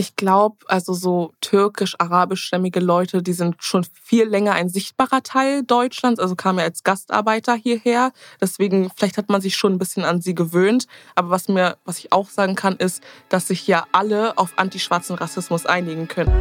Ich glaube, also so türkisch-arabischstämmige Leute, die sind schon viel länger ein sichtbarer Teil Deutschlands, also kamen ja als Gastarbeiter hierher. Deswegen, vielleicht hat man sich schon ein bisschen an sie gewöhnt. Aber was mir, was ich auch sagen kann, ist, dass sich ja alle auf antischwarzen Rassismus einigen können.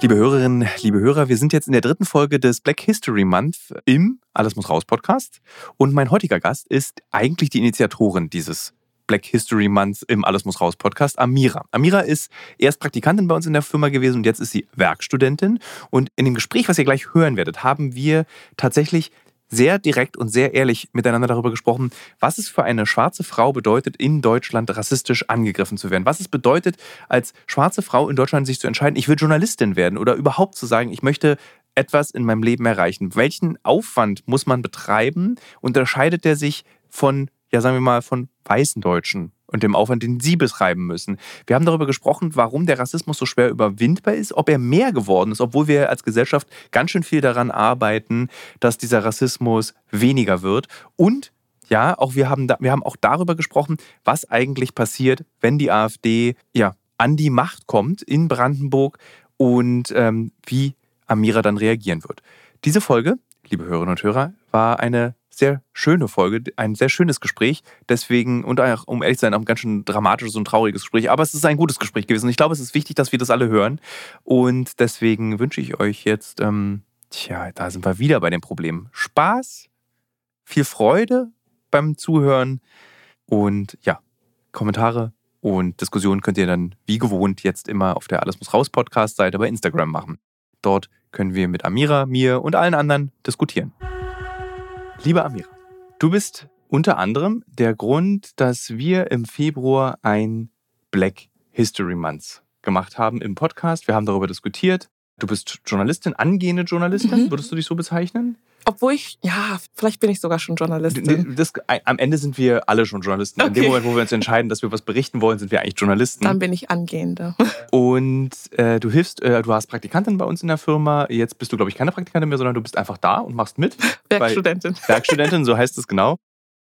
Liebe Hörerinnen, liebe Hörer, wir sind jetzt in der dritten Folge des Black History Month im Alles muss raus Podcast. Und mein heutiger Gast ist eigentlich die Initiatorin dieses Black History Month im Alles muss raus Podcast, Amira. Amira ist erst Praktikantin bei uns in der Firma gewesen und jetzt ist sie Werkstudentin. Und in dem Gespräch, was ihr gleich hören werdet, haben wir tatsächlich sehr direkt und sehr ehrlich miteinander darüber gesprochen, was es für eine schwarze Frau bedeutet, in Deutschland rassistisch angegriffen zu werden. Was es bedeutet, als schwarze Frau in Deutschland sich zu entscheiden, ich will Journalistin werden oder überhaupt zu sagen, ich möchte etwas in meinem Leben erreichen. Welchen Aufwand muss man betreiben? Unterscheidet der sich von, ja sagen wir mal, von weißen Deutschen? Und dem Aufwand, den sie betreiben müssen. Wir haben darüber gesprochen, warum der Rassismus so schwer überwindbar ist, ob er mehr geworden ist, obwohl wir als Gesellschaft ganz schön viel daran arbeiten, dass dieser Rassismus weniger wird. Und ja, auch wir haben, da, wir haben auch darüber gesprochen, was eigentlich passiert, wenn die AfD ja, an die Macht kommt in Brandenburg und ähm, wie Amira dann reagieren wird. Diese Folge, liebe Hörerinnen und Hörer, war eine sehr schöne Folge, ein sehr schönes Gespräch. Deswegen, und auch, um ehrlich zu sein, auch ein ganz schön dramatisches und trauriges Gespräch. Aber es ist ein gutes Gespräch gewesen. Ich glaube, es ist wichtig, dass wir das alle hören. Und deswegen wünsche ich euch jetzt, ähm, tja, da sind wir wieder bei dem Problem. Spaß, viel Freude beim Zuhören und ja, Kommentare und Diskussionen könnt ihr dann wie gewohnt jetzt immer auf der Alles muss raus Podcast-Seite bei Instagram machen. Dort können wir mit Amira, mir und allen anderen diskutieren. Liebe Amira, du bist unter anderem der Grund, dass wir im Februar ein Black History Month gemacht haben im Podcast. Wir haben darüber diskutiert. Du bist Journalistin, angehende Journalistin, mhm. würdest du dich so bezeichnen? Obwohl ich, ja, vielleicht bin ich sogar schon Journalistin. Das, am Ende sind wir alle schon Journalisten. Okay. In dem Moment, wo wir uns entscheiden, dass wir was berichten wollen, sind wir eigentlich Journalisten. Dann bin ich Angehende. Und äh, du hilfst, äh, du hast Praktikantin bei uns in der Firma. Jetzt bist du, glaube ich, keine Praktikantin mehr, sondern du bist einfach da und machst mit. Werkstudentin. Werkstudentin, so heißt es genau.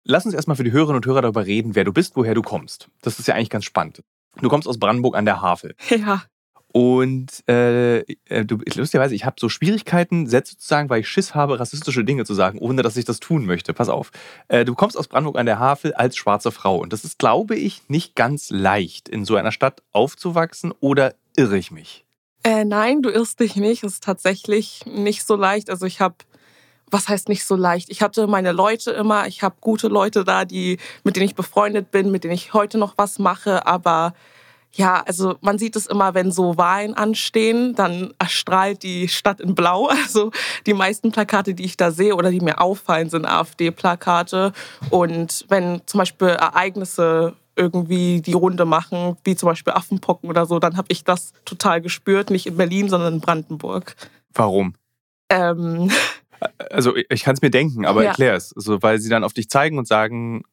Lass uns erstmal für die Hörerinnen und Hörer darüber reden, wer du bist, woher du kommst. Das ist ja eigentlich ganz spannend. Du kommst aus Brandenburg an der Havel. Ja. Und äh, äh, du, lustigerweise, ich habe so Schwierigkeiten, Sätze zu sagen, weil ich Schiss habe, rassistische Dinge zu sagen, ohne dass ich das tun möchte. Pass auf. Äh, du kommst aus Brandenburg an der Havel als schwarze Frau. Und das ist, glaube ich, nicht ganz leicht, in so einer Stadt aufzuwachsen. Oder irre ich mich? Äh, nein, du irrst dich nicht. Es ist tatsächlich nicht so leicht. Also ich habe was heißt nicht so leicht? Ich hatte meine Leute immer, ich habe gute Leute da, die, mit denen ich befreundet bin, mit denen ich heute noch was mache, aber ja, also man sieht es immer, wenn so Wahlen anstehen, dann erstrahlt die Stadt in Blau. Also die meisten Plakate, die ich da sehe oder die mir auffallen, sind AfD-Plakate. Und wenn zum Beispiel Ereignisse irgendwie die Runde machen, wie zum Beispiel Affenpocken oder so, dann habe ich das total gespürt, nicht in Berlin, sondern in Brandenburg. Warum? Ähm, also ich kann es mir denken, aber ja. erklär es. Also, weil sie dann auf dich zeigen und sagen,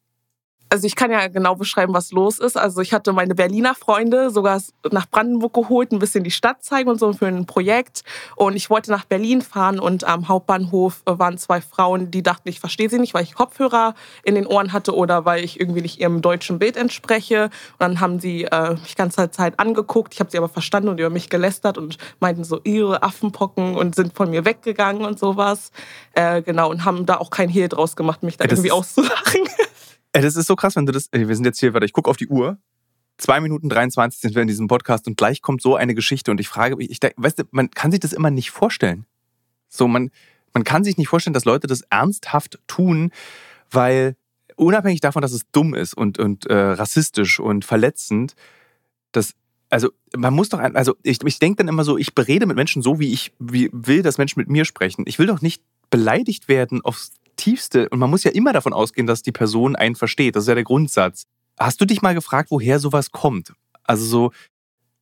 also ich kann ja genau beschreiben, was los ist. Also ich hatte meine Berliner Freunde sogar nach Brandenburg geholt, ein bisschen die Stadt zeigen und so für ein Projekt. Und ich wollte nach Berlin fahren und am Hauptbahnhof waren zwei Frauen, die dachten, ich verstehe sie nicht, weil ich Kopfhörer in den Ohren hatte oder weil ich irgendwie nicht ihrem deutschen Bild entspreche. Und dann haben sie äh, mich ganze Zeit angeguckt. Ich habe sie aber verstanden und über mich gelästert und meinten so ihre Affenpocken und sind von mir weggegangen und sowas. Äh, genau und haben da auch kein Hehl draus gemacht, mich da ja, irgendwie auszulachen. Ey, das ist so krass, wenn du das. Wir sind jetzt hier, warte, ich gucke auf die Uhr. Zwei Minuten 23 sind wir in diesem Podcast und gleich kommt so eine Geschichte und ich frage mich, ich weißt du, man kann sich das immer nicht vorstellen. So, man, man kann sich nicht vorstellen, dass Leute das ernsthaft tun, weil unabhängig davon, dass es dumm ist und, und äh, rassistisch und verletzend, das, also man muss doch, also ich, ich denke dann immer so, ich berede mit Menschen so, wie ich wie will, dass Menschen mit mir sprechen. Ich will doch nicht beleidigt werden aufs Tiefste. Und man muss ja immer davon ausgehen, dass die Person einen versteht. Das ist ja der Grundsatz. Hast du dich mal gefragt, woher sowas kommt? Also so,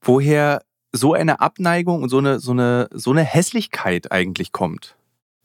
woher so eine Abneigung und so eine, so eine, so eine Hässlichkeit eigentlich kommt?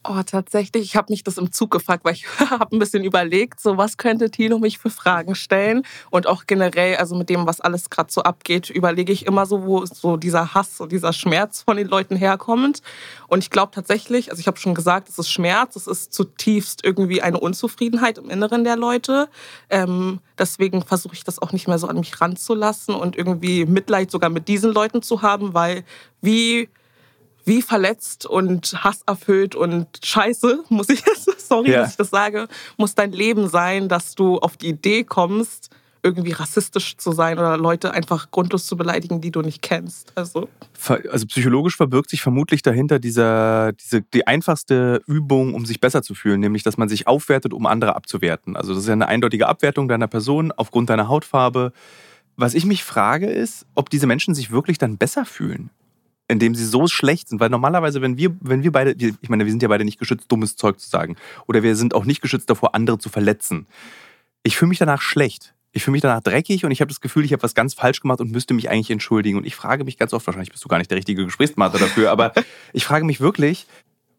Oh, tatsächlich. Ich habe mich das im Zug gefragt, weil ich habe ein bisschen überlegt, so was könnte Tino mich für Fragen stellen. Und auch generell, also mit dem, was alles gerade so abgeht, überlege ich immer so, wo so dieser Hass und dieser Schmerz von den Leuten herkommt. Und ich glaube tatsächlich, also ich habe schon gesagt, es ist Schmerz, es ist zutiefst irgendwie eine Unzufriedenheit im Inneren der Leute. Ähm, deswegen versuche ich das auch nicht mehr so an mich ranzulassen und irgendwie Mitleid sogar mit diesen Leuten zu haben, weil wie wie verletzt und hasserfüllt und scheiße, muss ich, sorry, ja. dass ich das sage, muss dein Leben sein, dass du auf die Idee kommst, irgendwie rassistisch zu sein oder Leute einfach grundlos zu beleidigen, die du nicht kennst. Also, also psychologisch verbirgt sich vermutlich dahinter dieser, diese, die einfachste Übung, um sich besser zu fühlen, nämlich dass man sich aufwertet, um andere abzuwerten. Also das ist ja eine eindeutige Abwertung deiner Person aufgrund deiner Hautfarbe. Was ich mich frage, ist, ob diese Menschen sich wirklich dann besser fühlen in dem sie so schlecht sind. Weil normalerweise, wenn wir, wenn wir beide, ich meine, wir sind ja beide nicht geschützt, dummes Zeug zu sagen. Oder wir sind auch nicht geschützt davor, andere zu verletzen. Ich fühle mich danach schlecht. Ich fühle mich danach dreckig und ich habe das Gefühl, ich habe was ganz falsch gemacht und müsste mich eigentlich entschuldigen. Und ich frage mich ganz oft, wahrscheinlich bist du gar nicht der richtige Gesprächspartner dafür, aber ich frage mich wirklich,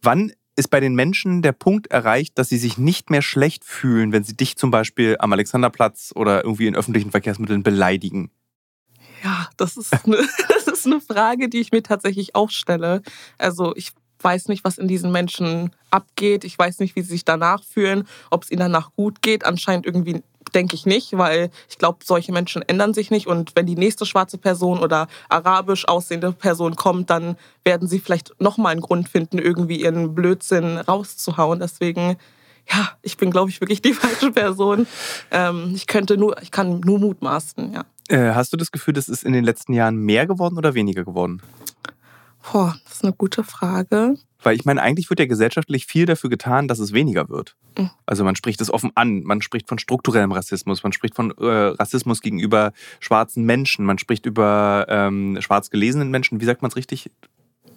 wann ist bei den Menschen der Punkt erreicht, dass sie sich nicht mehr schlecht fühlen, wenn sie dich zum Beispiel am Alexanderplatz oder irgendwie in öffentlichen Verkehrsmitteln beleidigen? Ja, das ist, eine, ist eine Frage, die ich mir tatsächlich auch stelle. Also ich weiß nicht, was in diesen Menschen abgeht. Ich weiß nicht, wie sie sich danach fühlen, ob es ihnen danach gut geht. Anscheinend irgendwie denke ich nicht, weil ich glaube, solche Menschen ändern sich nicht. Und wenn die nächste schwarze Person oder arabisch aussehende Person kommt, dann werden sie vielleicht nochmal einen Grund finden, irgendwie ihren Blödsinn rauszuhauen. Deswegen, ja, ich bin, glaube ich, wirklich die falsche Person. Ähm, ich könnte nur, ich kann nur mutmaßen, ja. Äh, hast du das Gefühl, das ist in den letzten Jahren mehr geworden oder weniger geworden? Boah, das ist eine gute Frage. Weil ich meine, eigentlich wird ja gesellschaftlich viel dafür getan, dass es weniger wird. Mhm. Also man spricht es offen an, man spricht von strukturellem Rassismus, man spricht von äh, Rassismus gegenüber schwarzen Menschen, man spricht über ähm, schwarz gelesenen Menschen. Wie sagt man es richtig?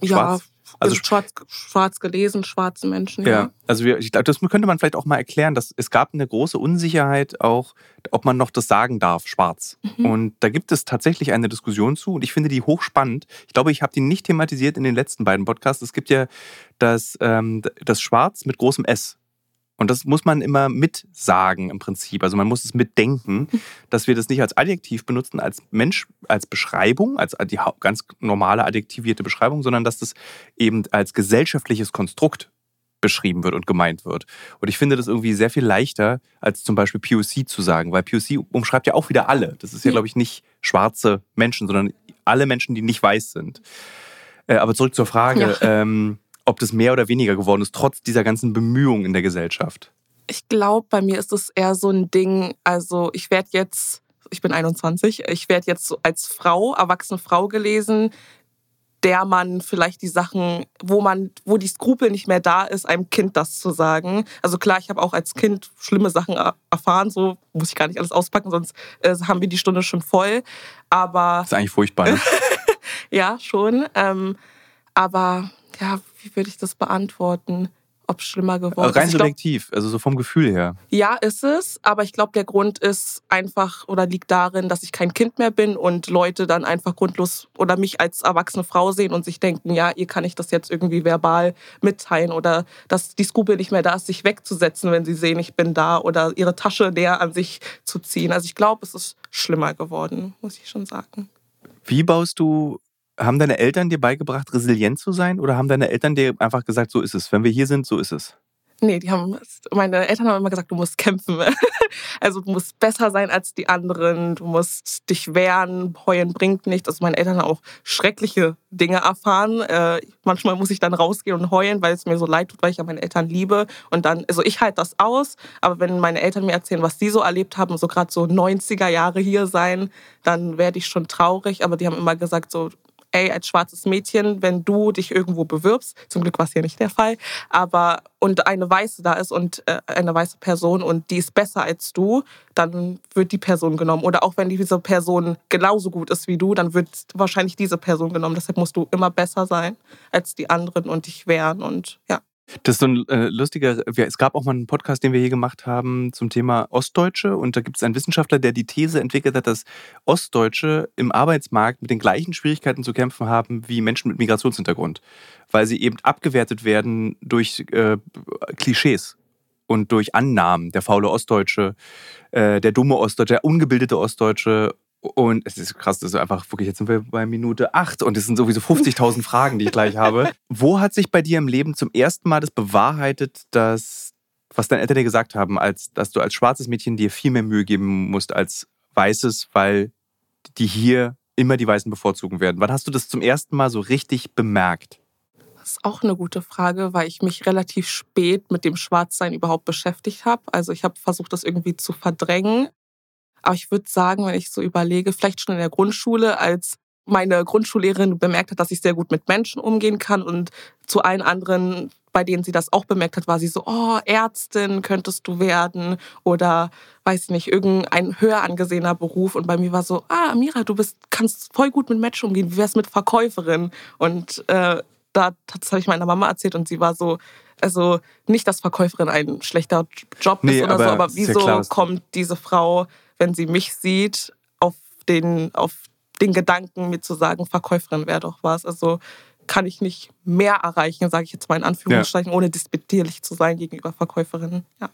Schwarz? Ja, also schwarz, schwarz gelesen, schwarze Menschen. Ja, ja. also wir, ich glaube, das könnte man vielleicht auch mal erklären, dass es gab eine große Unsicherheit auch, ob man noch das sagen darf, schwarz. Mhm. Und da gibt es tatsächlich eine Diskussion zu und ich finde die hochspannend. Ich glaube, ich habe die nicht thematisiert in den letzten beiden Podcasts. Es gibt ja das, ähm, das Schwarz mit großem S. Und das muss man immer mitsagen im Prinzip. Also man muss es mitdenken, dass wir das nicht als Adjektiv benutzen, als Mensch, als Beschreibung, als die ganz normale adjektivierte Beschreibung, sondern dass das eben als gesellschaftliches Konstrukt beschrieben wird und gemeint wird. Und ich finde das irgendwie sehr viel leichter, als zum Beispiel POC zu sagen, weil POC umschreibt ja auch wieder alle. Das ist ja, glaube ich, nicht schwarze Menschen, sondern alle Menschen, die nicht weiß sind. Äh, aber zurück zur Frage. Ja. Ähm, ob das mehr oder weniger geworden ist, trotz dieser ganzen Bemühungen in der Gesellschaft? Ich glaube, bei mir ist es eher so ein Ding, also ich werde jetzt, ich bin 21, ich werde jetzt als Frau, erwachsene Frau gelesen, der man vielleicht die Sachen, wo man, wo die Skrupel nicht mehr da ist, einem Kind das zu sagen. Also klar, ich habe auch als Kind schlimme Sachen erfahren, so muss ich gar nicht alles auspacken, sonst äh, haben wir die Stunde schon voll. Aber das ist eigentlich furchtbar. Ne? ja, schon. Ähm, aber ja, wie würde ich das beantworten? Ob es schlimmer geworden ist. Rein subjektiv, also so vom Gefühl her. Ja, ist es. Aber ich glaube, der Grund ist einfach oder liegt darin, dass ich kein Kind mehr bin und Leute dann einfach grundlos oder mich als erwachsene Frau sehen und sich denken, ja, ihr kann ich das jetzt irgendwie verbal mitteilen oder dass die Skrupel nicht mehr da ist, sich wegzusetzen, wenn sie sehen, ich bin da oder ihre Tasche näher an sich zu ziehen. Also ich glaube, es ist schlimmer geworden, muss ich schon sagen. Wie baust du haben deine Eltern dir beigebracht, resilient zu sein? Oder haben deine Eltern dir einfach gesagt, so ist es? Wenn wir hier sind, so ist es? Nee, die haben, meine Eltern haben immer gesagt, du musst kämpfen. Also du musst besser sein als die anderen, du musst dich wehren, heulen bringt nichts. Also meine Eltern haben auch schreckliche Dinge erfahren. Äh, manchmal muss ich dann rausgehen und heulen, weil es mir so leid tut, weil ich ja meine Eltern liebe. Und dann, also ich halte das aus, aber wenn meine Eltern mir erzählen, was sie so erlebt haben, so gerade so 90er Jahre hier sein, dann werde ich schon traurig. Aber die haben immer gesagt, so, ey, als schwarzes Mädchen, wenn du dich irgendwo bewirbst, zum Glück war es hier nicht der Fall, aber und eine weiße da ist und äh, eine weiße Person und die ist besser als du, dann wird die Person genommen. Oder auch wenn diese Person genauso gut ist wie du, dann wird wahrscheinlich diese Person genommen. Deshalb musst du immer besser sein als die anderen und dich wehren und ja. Das ist so ein äh, lustiger, es gab auch mal einen Podcast, den wir hier gemacht haben zum Thema Ostdeutsche und da gibt es einen Wissenschaftler, der die These entwickelt hat, dass Ostdeutsche im Arbeitsmarkt mit den gleichen Schwierigkeiten zu kämpfen haben wie Menschen mit Migrationshintergrund, weil sie eben abgewertet werden durch äh, Klischees und durch Annahmen. Der faule Ostdeutsche, äh, der dumme Ostdeutsche, der ungebildete Ostdeutsche und es ist krass, das ist einfach wirklich, jetzt sind wir bei Minute 8 und es sind sowieso 50.000 Fragen, die ich gleich habe. Wo hat sich bei dir im Leben zum ersten Mal das bewahrheitet, dass, was deine Eltern dir gesagt haben, als, dass du als schwarzes Mädchen dir viel mehr Mühe geben musst als weißes, weil die hier immer die Weißen bevorzugen werden? Wann hast du das zum ersten Mal so richtig bemerkt? Das ist auch eine gute Frage, weil ich mich relativ spät mit dem Schwarzsein überhaupt beschäftigt habe. Also ich habe versucht, das irgendwie zu verdrängen. Aber ich würde sagen, wenn ich so überlege, vielleicht schon in der Grundschule, als meine Grundschullehrerin bemerkt hat, dass ich sehr gut mit Menschen umgehen kann und zu allen anderen, bei denen sie das auch bemerkt hat, war sie so, oh, Ärztin könntest du werden oder weiß nicht, irgendein höher angesehener Beruf. Und bei mir war so, ah, Mira, du bist, kannst voll gut mit Menschen umgehen. Wie wär's mit Verkäuferin? Und äh, da, das habe ich meiner Mama erzählt und sie war so, also nicht, dass Verkäuferin ein schlechter Job nee, ist oder aber so, aber wieso kommt diese Frau wenn sie mich sieht, auf den, auf den Gedanken, mir zu sagen, Verkäuferin wäre doch was. Also kann ich nicht mehr erreichen, sage ich jetzt mal in Anführungsstrichen, ja. ohne disputierlich zu sein gegenüber Verkäuferinnen. Ja.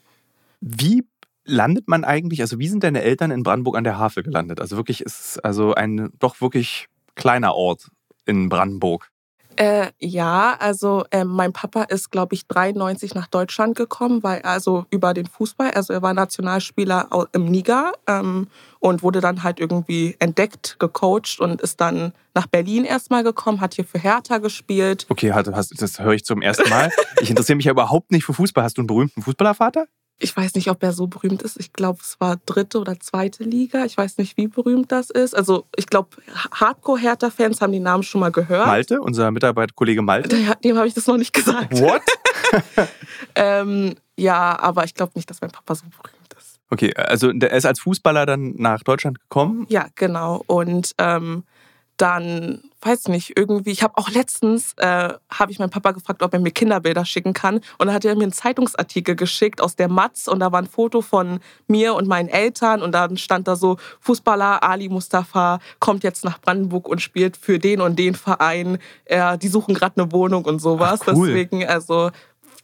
Wie landet man eigentlich, also wie sind deine Eltern in Brandenburg an der Havel gelandet? Also wirklich ist es also ein doch wirklich kleiner Ort in Brandenburg. Äh, ja, also äh, mein Papa ist, glaube ich, 93 nach Deutschland gekommen, weil also über den Fußball, also er war Nationalspieler im Niger ähm, und wurde dann halt irgendwie entdeckt, gecoacht und ist dann nach Berlin erstmal gekommen, hat hier für Hertha gespielt. Okay, hast, das höre ich zum ersten Mal. Ich interessiere mich ja überhaupt nicht für Fußball. Hast du einen berühmten Fußballervater? Ich weiß nicht, ob er so berühmt ist. Ich glaube, es war dritte oder zweite Liga. Ich weiß nicht, wie berühmt das ist. Also ich glaube, Hardcore-Hertha-Fans haben die Namen schon mal gehört. Malte, unser Mitarbeiterkollege Malte? Dem habe ich das noch nicht gesagt. What? ähm, ja, aber ich glaube nicht, dass mein Papa so berühmt ist. Okay, also er ist als Fußballer dann nach Deutschland gekommen? Ja, genau. Und ähm, dann weiß nicht, irgendwie, ich habe auch letztens, äh, habe ich meinen Papa gefragt, ob er mir Kinderbilder schicken kann. Und dann hat er mir einen Zeitungsartikel geschickt aus der Matz und da war ein Foto von mir und meinen Eltern und dann stand da so, Fußballer Ali Mustafa kommt jetzt nach Brandenburg und spielt für den und den Verein. Äh, die suchen gerade eine Wohnung und sowas. Ach, cool. Deswegen, also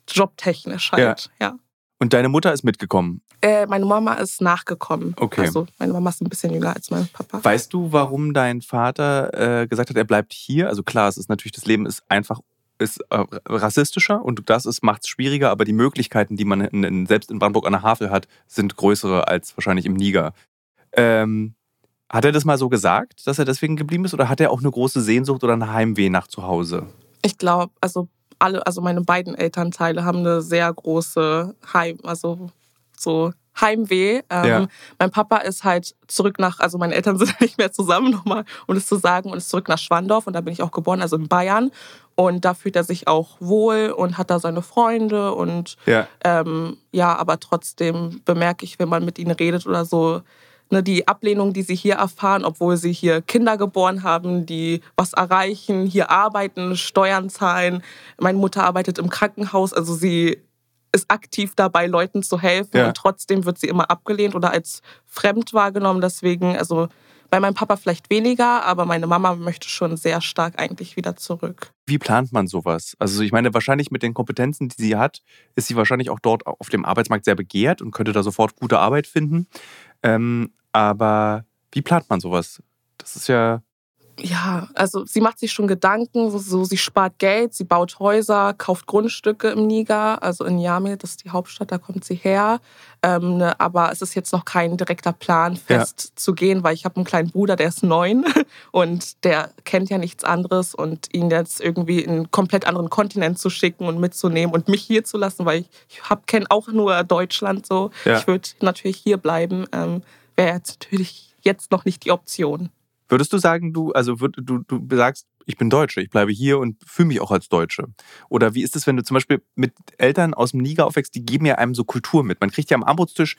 jobtechnisch halt, ja. ja. Und deine Mutter ist mitgekommen? Äh, meine Mama ist nachgekommen. Okay. Also meine Mama ist ein bisschen jünger als mein Papa. Weißt du, warum dein Vater äh, gesagt hat, er bleibt hier? Also klar, es ist natürlich, das Leben ist einfach ist äh, rassistischer und das macht es schwieriger, aber die Möglichkeiten, die man in, in, selbst in Brandenburg an der Havel hat, sind größere als wahrscheinlich im Niger. Ähm, hat er das mal so gesagt, dass er deswegen geblieben ist oder hat er auch eine große Sehnsucht oder ein Heimweh nach zu Hause? Ich glaube, also alle, also meine beiden Elternteile haben eine sehr große Heim, also so Heimweh. Ähm, ja. Mein Papa ist halt zurück nach, also meine Eltern sind nicht mehr zusammen nochmal, um es zu sagen, und ist zurück nach Schwandorf und da bin ich auch geboren, also in Bayern. Und da fühlt er sich auch wohl und hat da seine Freunde und ja, ähm, ja aber trotzdem bemerke ich, wenn man mit ihnen redet oder so, ne, die Ablehnung, die sie hier erfahren, obwohl sie hier Kinder geboren haben, die was erreichen, hier arbeiten, Steuern zahlen. Meine Mutter arbeitet im Krankenhaus, also sie ist aktiv dabei, Leuten zu helfen ja. und trotzdem wird sie immer abgelehnt oder als fremd wahrgenommen. Deswegen, also bei meinem Papa vielleicht weniger, aber meine Mama möchte schon sehr stark eigentlich wieder zurück. Wie plant man sowas? Also ich meine, wahrscheinlich mit den Kompetenzen, die sie hat, ist sie wahrscheinlich auch dort auf dem Arbeitsmarkt sehr begehrt und könnte da sofort gute Arbeit finden. Ähm, aber wie plant man sowas? Das ist ja ja, also sie macht sich schon Gedanken, so, sie spart Geld, sie baut Häuser, kauft Grundstücke im Niger, also in Niamey, das ist die Hauptstadt, da kommt sie her. Ähm, ne, aber es ist jetzt noch kein direkter Plan, fest ja. zu gehen, weil ich habe einen kleinen Bruder, der ist neun und der kennt ja nichts anderes und ihn jetzt irgendwie in einen komplett anderen Kontinent zu schicken und mitzunehmen und mich hier zu lassen, weil ich, ich kenne auch nur Deutschland so. Ja. Ich würde natürlich hier bleiben, ähm, wäre jetzt natürlich jetzt noch nicht die Option. Würdest du sagen, du, also würd, du, du sagst, ich bin Deutsche, ich bleibe hier und fühle mich auch als Deutsche? Oder wie ist es, wenn du zum Beispiel mit Eltern aus dem Niger aufwächst, die geben ja einem so Kultur mit. Man kriegt ja am Armutstisch,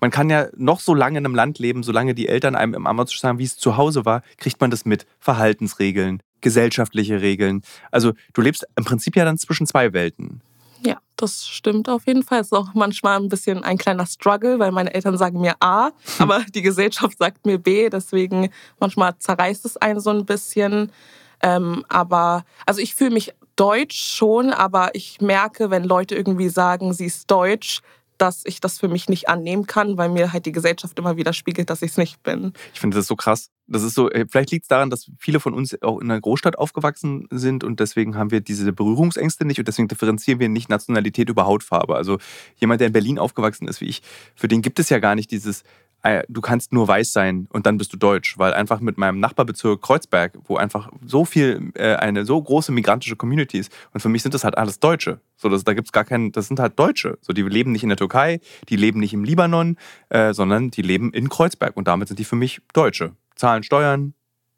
man kann ja noch so lange in einem Land leben, solange die Eltern einem im Armutstisch sagen, wie es zu Hause war, kriegt man das mit. Verhaltensregeln, gesellschaftliche Regeln. Also du lebst im Prinzip ja dann zwischen zwei Welten. Ja, das stimmt auf jeden Fall. Es ist auch manchmal ein bisschen ein kleiner Struggle, weil meine Eltern sagen mir A, aber die Gesellschaft sagt mir B. Deswegen manchmal zerreißt es einen so ein bisschen. Ähm, aber also ich fühle mich deutsch schon, aber ich merke, wenn Leute irgendwie sagen, sie ist deutsch, dass ich das für mich nicht annehmen kann, weil mir halt die Gesellschaft immer wieder spiegelt, dass ich es nicht bin. Ich finde das so krass. Das ist so, äh, vielleicht liegt es daran, dass viele von uns auch in einer Großstadt aufgewachsen sind und deswegen haben wir diese Berührungsängste nicht und deswegen differenzieren wir nicht Nationalität über Hautfarbe. Also jemand, der in Berlin aufgewachsen ist wie ich, für den gibt es ja gar nicht dieses, äh, du kannst nur weiß sein und dann bist du deutsch, weil einfach mit meinem Nachbarbezirk Kreuzberg, wo einfach so viel, äh, eine so große migrantische Community ist und für mich sind das halt alles Deutsche. So, das, da gibt's gar keinen, das sind halt Deutsche. So, die leben nicht in der Türkei, die leben nicht im Libanon, äh, sondern die leben in Kreuzberg und damit sind die für mich Deutsche. Zahlen Steuern,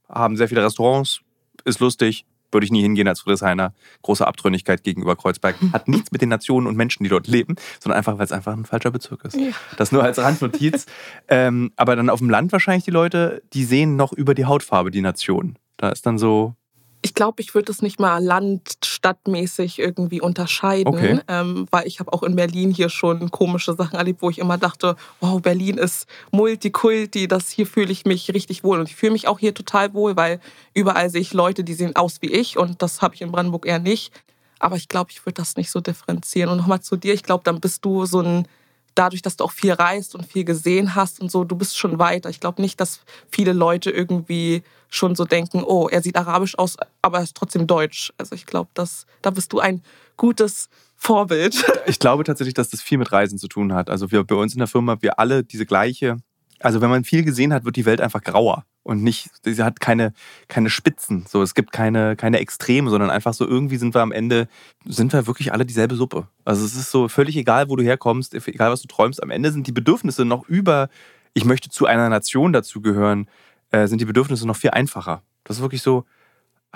haben sehr viele Restaurants, ist lustig, würde ich nie hingehen als Friedrichshainer. Große Abtrünnigkeit gegenüber Kreuzberg. Hat nichts mit den Nationen und Menschen, die dort leben, sondern einfach, weil es einfach ein falscher Bezirk ist. Ja. Das nur als Randnotiz. ähm, aber dann auf dem Land wahrscheinlich die Leute, die sehen noch über die Hautfarbe die Nation. Da ist dann so, ich glaube, ich würde es nicht mal landstadtmäßig irgendwie unterscheiden, okay. ähm, weil ich habe auch in Berlin hier schon komische Sachen erlebt, wo ich immer dachte, wow, Berlin ist Multikulti, das hier fühle ich mich richtig wohl und ich fühle mich auch hier total wohl, weil überall sehe ich Leute, die sehen aus wie ich und das habe ich in Brandenburg eher nicht. Aber ich glaube, ich würde das nicht so differenzieren. Und nochmal zu dir, ich glaube, dann bist du so ein dadurch, dass du auch viel reist und viel gesehen hast und so, du bist schon weiter. Ich glaube nicht, dass viele Leute irgendwie schon so denken, oh, er sieht arabisch aus, aber er ist trotzdem deutsch. Also ich glaube, da bist du ein gutes Vorbild. Ich glaube tatsächlich, dass das viel mit Reisen zu tun hat. Also wir bei uns in der Firma, wir alle diese gleiche, also wenn man viel gesehen hat, wird die Welt einfach grauer und nicht, sie hat keine, keine Spitzen. So, es gibt keine, keine Extreme, sondern einfach so irgendwie sind wir am Ende, sind wir wirklich alle dieselbe Suppe. Also es ist so völlig egal, wo du herkommst, egal was du träumst. Am Ende sind die Bedürfnisse noch über, ich möchte zu einer Nation dazugehören, äh, sind die Bedürfnisse noch viel einfacher. Das ist wirklich so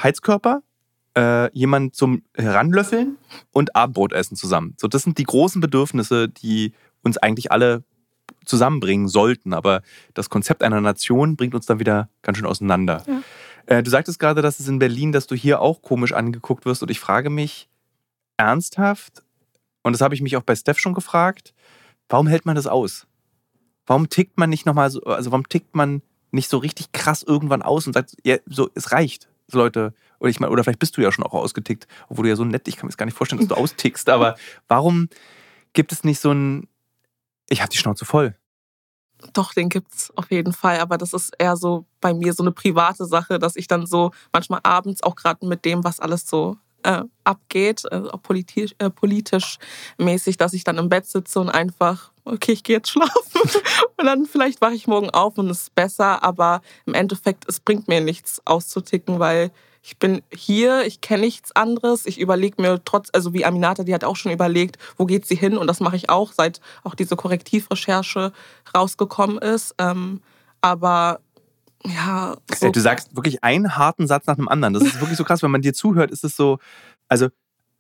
Heizkörper, äh, jemand zum Heranlöffeln und Abendbrot essen zusammen. So, das sind die großen Bedürfnisse, die uns eigentlich alle zusammenbringen sollten. Aber das Konzept einer Nation bringt uns dann wieder ganz schön auseinander. Ja. Äh, du sagtest gerade, dass es in Berlin, dass du hier auch komisch angeguckt wirst. Und ich frage mich ernsthaft, und das habe ich mich auch bei Steph schon gefragt, warum hält man das aus? Warum tickt man nicht nochmal so, also warum tickt man nicht so richtig krass irgendwann aus und sagt, ja, so, es reicht, Leute. Oder ich meine, oder vielleicht bist du ja schon auch ausgetickt, obwohl du ja so nett, ich kann mir das gar nicht vorstellen, dass du austickst, aber warum gibt es nicht so ein, ich habe die Schnauze voll. Doch, den gibt's auf jeden Fall. Aber das ist eher so bei mir so eine private Sache, dass ich dann so manchmal abends auch gerade mit dem, was alles so äh, abgeht, äh, auch politisch, äh, politisch mäßig, dass ich dann im Bett sitze und einfach, okay, ich gehe jetzt schlafen. und dann vielleicht wache ich morgen auf und es ist besser. Aber im Endeffekt, es bringt mir nichts auszuticken, weil ich bin hier, ich kenne nichts anderes. Ich überlege mir trotz, also wie Aminata, die hat auch schon überlegt, wo geht sie hin und das mache ich auch, seit auch diese Korrektivrecherche rausgekommen ist. Ähm, aber ja. So du sagst wirklich einen harten Satz nach dem anderen. Das ist wirklich so krass, wenn man dir zuhört, ist es so, also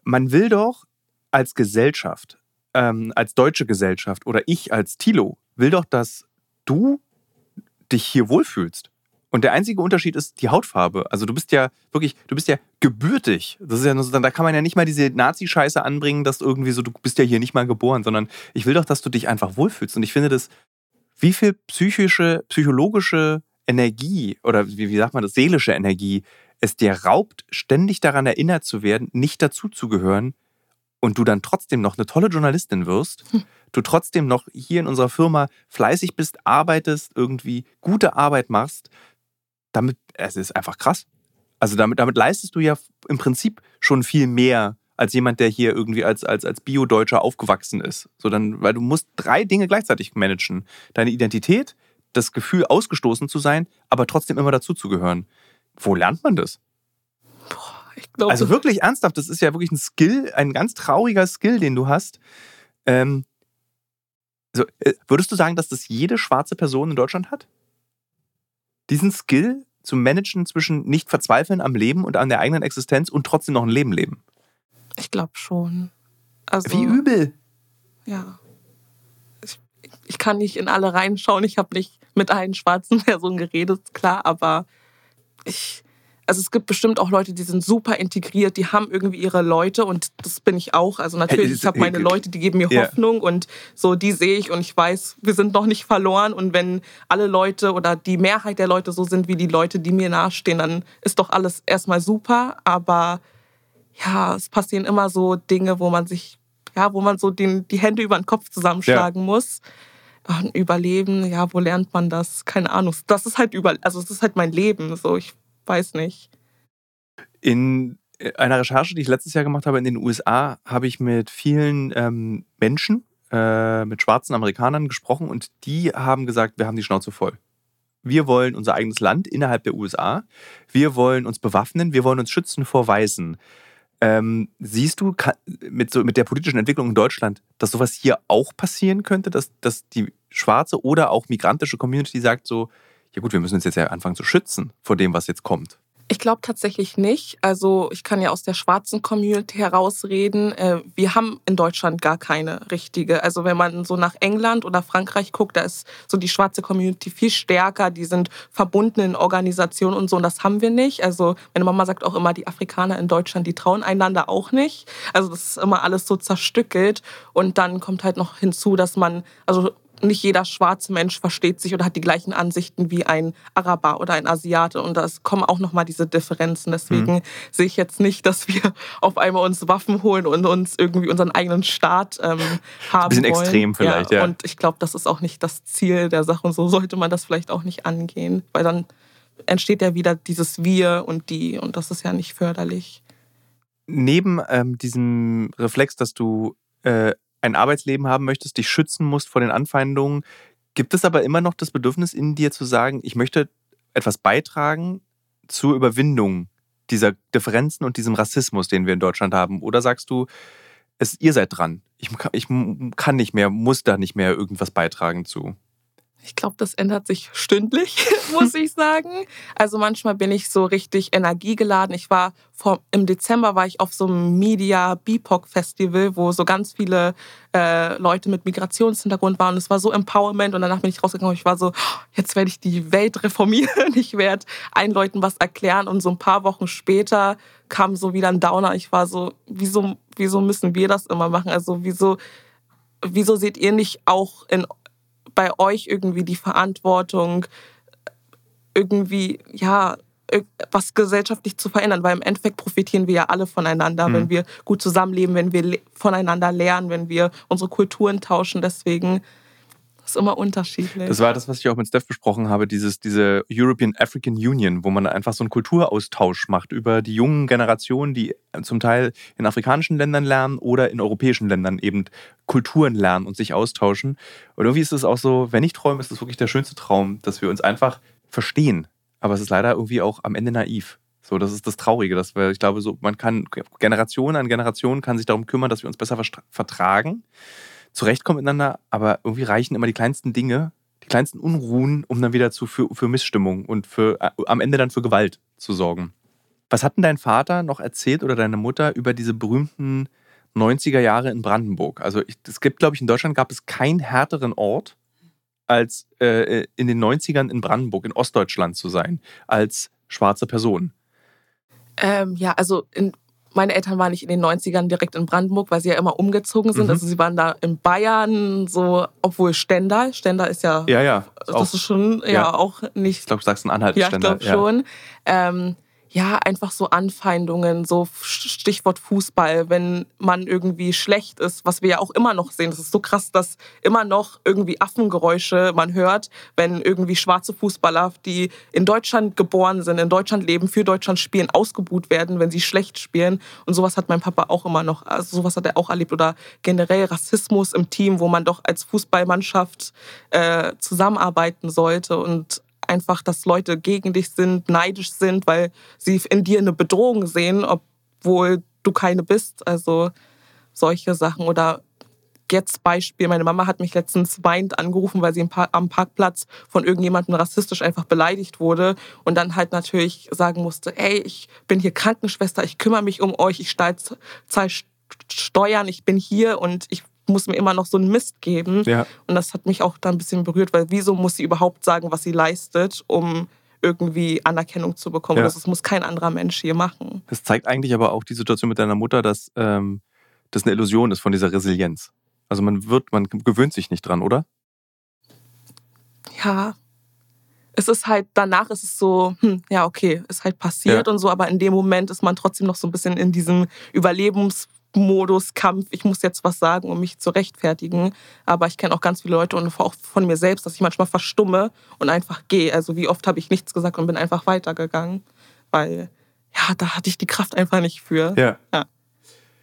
man will doch als Gesellschaft, ähm, als deutsche Gesellschaft oder ich als Tilo, will doch, dass du dich hier wohlfühlst. Und der einzige Unterschied ist die Hautfarbe. Also du bist ja wirklich, du bist ja gebürtig. Das ist ja nur so, da kann man ja nicht mal diese Nazi-Scheiße anbringen, dass irgendwie so, du bist ja hier nicht mal geboren, sondern ich will doch, dass du dich einfach wohlfühlst. Und ich finde das, wie viel psychische, psychologische Energie oder wie, wie sagt man das, seelische Energie es dir raubt, ständig daran erinnert zu werden, nicht dazuzugehören und du dann trotzdem noch eine tolle Journalistin wirst, hm. du trotzdem noch hier in unserer Firma fleißig bist, arbeitest, irgendwie gute Arbeit machst, damit, es ist einfach krass. Also damit, damit leistest du ja im Prinzip schon viel mehr als jemand, der hier irgendwie als, als, als Bio-Deutscher aufgewachsen ist. So dann, weil du musst drei Dinge gleichzeitig managen. Deine Identität, das Gefühl, ausgestoßen zu sein, aber trotzdem immer dazuzugehören. Wo lernt man das? Boah, also wirklich ernsthaft, das ist ja wirklich ein Skill, ein ganz trauriger Skill, den du hast. Ähm, so, äh, würdest du sagen, dass das jede schwarze Person in Deutschland hat? Diesen Skill zu managen zwischen nicht verzweifeln am Leben und an der eigenen Existenz und trotzdem noch ein Leben leben? Ich glaube schon. Also, Wie übel. Ja. Ich, ich, kann nicht in alle reinschauen. Ich habe nicht mit allen schwarzen Personen geredet, klar, aber ich, also es gibt bestimmt auch Leute, die sind super integriert, die haben irgendwie ihre Leute und das bin ich auch. Also natürlich, ich habe meine Leute, die geben mir Hoffnung und so die sehe ich und ich weiß, wir sind noch nicht verloren und wenn alle Leute oder die Mehrheit der Leute so sind wie die Leute, die mir nahestehen, dann ist doch alles erstmal super. Aber ja, es passieren immer so Dinge, wo man sich, ja, wo man so den, die Hände über den Kopf zusammenschlagen ja. muss. Überleben, ja, wo lernt man das? Keine Ahnung. Das ist halt über, also es ist halt mein Leben. So, ich weiß nicht. In äh, einer Recherche, die ich letztes Jahr gemacht habe in den USA, habe ich mit vielen ähm, Menschen, äh, mit schwarzen Amerikanern gesprochen und die haben gesagt, wir haben die Schnauze voll. Wir wollen unser eigenes Land innerhalb der USA. Wir wollen uns bewaffnen. Wir wollen uns schützen vor Weißen. Ähm, siehst du mit, so, mit der politischen Entwicklung in Deutschland, dass sowas hier auch passieren könnte, dass, dass die schwarze oder auch migrantische Community sagt so, ja gut, wir müssen uns jetzt ja anfangen zu schützen vor dem, was jetzt kommt. Ich glaube tatsächlich nicht. Also ich kann ja aus der schwarzen Community herausreden. Äh, wir haben in Deutschland gar keine richtige. Also wenn man so nach England oder Frankreich guckt, da ist so die schwarze Community viel stärker. Die sind verbunden in Organisationen und so. Und das haben wir nicht. Also meine Mama sagt auch immer, die Afrikaner in Deutschland, die trauen einander auch nicht. Also das ist immer alles so zerstückelt. Und dann kommt halt noch hinzu, dass man, also nicht jeder schwarze Mensch versteht sich oder hat die gleichen Ansichten wie ein Araber oder ein Asiate. Und da kommen auch nochmal diese Differenzen. Deswegen mhm. sehe ich jetzt nicht, dass wir auf einmal uns Waffen holen und uns irgendwie unseren eigenen Staat ähm, haben. Ein bisschen wollen. extrem vielleicht, ja. ja. Und ich glaube, das ist auch nicht das Ziel der Sache. Und so sollte man das vielleicht auch nicht angehen, weil dann entsteht ja wieder dieses Wir und die. Und das ist ja nicht förderlich. Neben ähm, diesem Reflex, dass du äh, ein Arbeitsleben haben möchtest, dich schützen musst vor den Anfeindungen, gibt es aber immer noch das Bedürfnis in dir zu sagen, ich möchte etwas beitragen zur Überwindung dieser Differenzen und diesem Rassismus, den wir in Deutschland haben? Oder sagst du, es, ihr seid dran, ich, ich kann nicht mehr, muss da nicht mehr irgendwas beitragen zu? Ich glaube, das ändert sich stündlich, muss ich sagen. Also manchmal bin ich so richtig energiegeladen. Ich war vor, im Dezember war ich auf so einem Media BIPOC Festival, wo so ganz viele äh, Leute mit Migrationshintergrund waren. Es war so Empowerment und danach bin ich rausgegangen und ich war so, jetzt werde ich die Welt reformieren. Ich werde allen Leuten was erklären und so ein paar Wochen später kam so wieder ein Downer. Ich war so, wieso, wieso müssen wir das immer machen? Also wieso, wieso seht ihr nicht auch in bei euch irgendwie die Verantwortung, irgendwie, ja, was gesellschaftlich zu verändern, weil im Endeffekt profitieren wir ja alle voneinander, mhm. wenn wir gut zusammenleben, wenn wir voneinander lernen, wenn wir unsere Kulturen tauschen. Deswegen ist immer unterschiedlich. Das war das, was ich auch mit Steph besprochen habe, dieses, diese European African Union, wo man einfach so einen Kulturaustausch macht über die jungen Generationen, die zum Teil in afrikanischen Ländern lernen oder in europäischen Ländern eben Kulturen lernen und sich austauschen. Und irgendwie ist es auch so, wenn ich träume, ist es wirklich der schönste Traum, dass wir uns einfach verstehen. Aber es ist leider irgendwie auch am Ende naiv. So, das ist das Traurige, dass wir, ich glaube, so, man kann, Generation an Generation kann sich darum kümmern, dass wir uns besser vertragen zurechtkommen miteinander, aber irgendwie reichen immer die kleinsten Dinge, die kleinsten Unruhen, um dann wieder zu, für, für Missstimmung und für, äh, am Ende dann für Gewalt zu sorgen. Was hat denn dein Vater noch erzählt oder deine Mutter über diese berühmten 90er Jahre in Brandenburg? Also es gibt, glaube ich, in Deutschland gab es keinen härteren Ort, als äh, in den 90ern in Brandenburg, in Ostdeutschland zu sein, als schwarze Person. Ähm, ja, also in meine Eltern waren nicht in den 90ern direkt in Brandenburg, weil sie ja immer umgezogen sind. Mhm. Also sie waren da in Bayern, so, obwohl Stendal, Stendal ist ja. Ja, ja. Das auch, ist schon ja, ja, auch nicht. Ich glaube, du sagst ein Anhalt Ja, ich glaube schon. Ähm, ja, einfach so Anfeindungen, so Stichwort Fußball, wenn man irgendwie schlecht ist, was wir ja auch immer noch sehen. Das ist so krass, dass immer noch irgendwie Affengeräusche man hört, wenn irgendwie schwarze Fußballer, die in Deutschland geboren sind, in Deutschland leben, für Deutschland spielen, ausgebuht werden, wenn sie schlecht spielen. Und sowas hat mein Papa auch immer noch, also sowas hat er auch erlebt. Oder generell Rassismus im Team, wo man doch als Fußballmannschaft äh, zusammenarbeiten sollte. Und einfach, dass Leute gegen dich sind, neidisch sind, weil sie in dir eine Bedrohung sehen, obwohl du keine bist. Also solche Sachen. Oder jetzt Beispiel, meine Mama hat mich letztens weinend angerufen, weil sie am Parkplatz von irgendjemandem rassistisch einfach beleidigt wurde und dann halt natürlich sagen musste, ey, ich bin hier Krankenschwester, ich kümmere mich um euch, ich zahle Steuern, ich bin hier und ich muss mir immer noch so einen Mist geben. Ja. Und das hat mich auch da ein bisschen berührt, weil wieso muss sie überhaupt sagen, was sie leistet, um irgendwie Anerkennung zu bekommen. Ja. Das muss kein anderer Mensch hier machen. Das zeigt eigentlich aber auch die Situation mit deiner Mutter, dass ähm, das eine Illusion ist von dieser Resilienz. Also man wird, man gewöhnt sich nicht dran, oder? Ja. Es ist halt, danach ist es so, hm, ja, okay, ist halt passiert ja. und so, aber in dem Moment ist man trotzdem noch so ein bisschen in diesem Überlebens- Modus, Kampf, ich muss jetzt was sagen, um mich zu rechtfertigen. Aber ich kenne auch ganz viele Leute und auch von mir selbst, dass ich manchmal verstumme und einfach gehe. Also wie oft habe ich nichts gesagt und bin einfach weitergegangen, weil ja, da hatte ich die Kraft einfach nicht für. Ja. ja.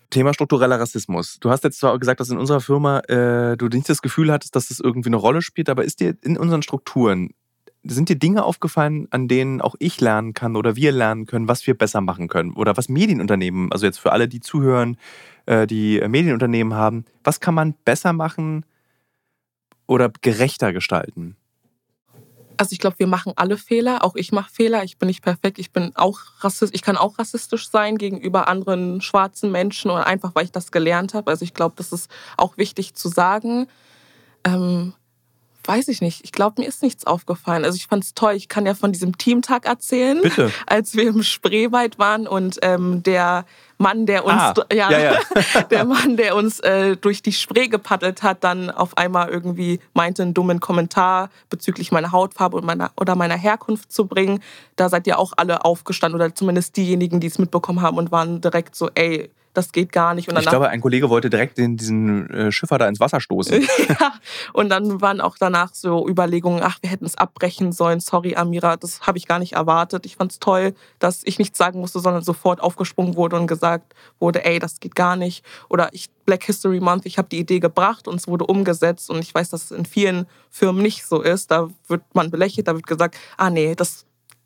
Thema struktureller Rassismus. Du hast jetzt zwar gesagt, dass in unserer Firma äh, du nicht das Gefühl hattest, dass das irgendwie eine Rolle spielt, aber ist dir in unseren Strukturen sind dir Dinge aufgefallen, an denen auch ich lernen kann oder wir lernen können, was wir besser machen können? Oder was Medienunternehmen, also jetzt für alle, die zuhören, äh, die Medienunternehmen haben, was kann man besser machen oder gerechter gestalten? Also ich glaube, wir machen alle Fehler. Auch ich mache Fehler. Ich bin nicht perfekt. Ich bin auch rassistisch. Ich kann auch rassistisch sein gegenüber anderen schwarzen Menschen oder einfach, weil ich das gelernt habe. Also ich glaube, das ist auch wichtig zu sagen. Ähm, weiß ich nicht. Ich glaube, mir ist nichts aufgefallen. Also ich fand es toll. Ich kann ja von diesem Teamtag erzählen, Bitte. als wir im Spreewald waren und ähm, der Mann, der uns, ah, ja, ja, ja. der Mann, der uns äh, durch die Spree gepaddelt hat, dann auf einmal irgendwie meinte, einen dummen Kommentar bezüglich meiner Hautfarbe und meiner, oder meiner Herkunft zu bringen. Da seid ihr auch alle aufgestanden oder zumindest diejenigen, die es mitbekommen haben und waren direkt so, ey, das geht gar nicht. Und ich glaube, ein Kollege wollte direkt den, diesen äh, Schiffer da ins Wasser stoßen. ja, und dann waren auch danach so Überlegungen, ach, wir hätten es abbrechen sollen. Sorry, Amira, das habe ich gar nicht erwartet. Ich fand es toll, dass ich nichts sagen musste, sondern sofort aufgesprungen wurde und gesagt wurde, ey, das geht gar nicht. Oder ich, Black History Month, ich habe die Idee gebracht und es wurde umgesetzt. Und ich weiß, dass es in vielen Firmen nicht so ist. Da wird man belächelt, da wird gesagt, ah nee, das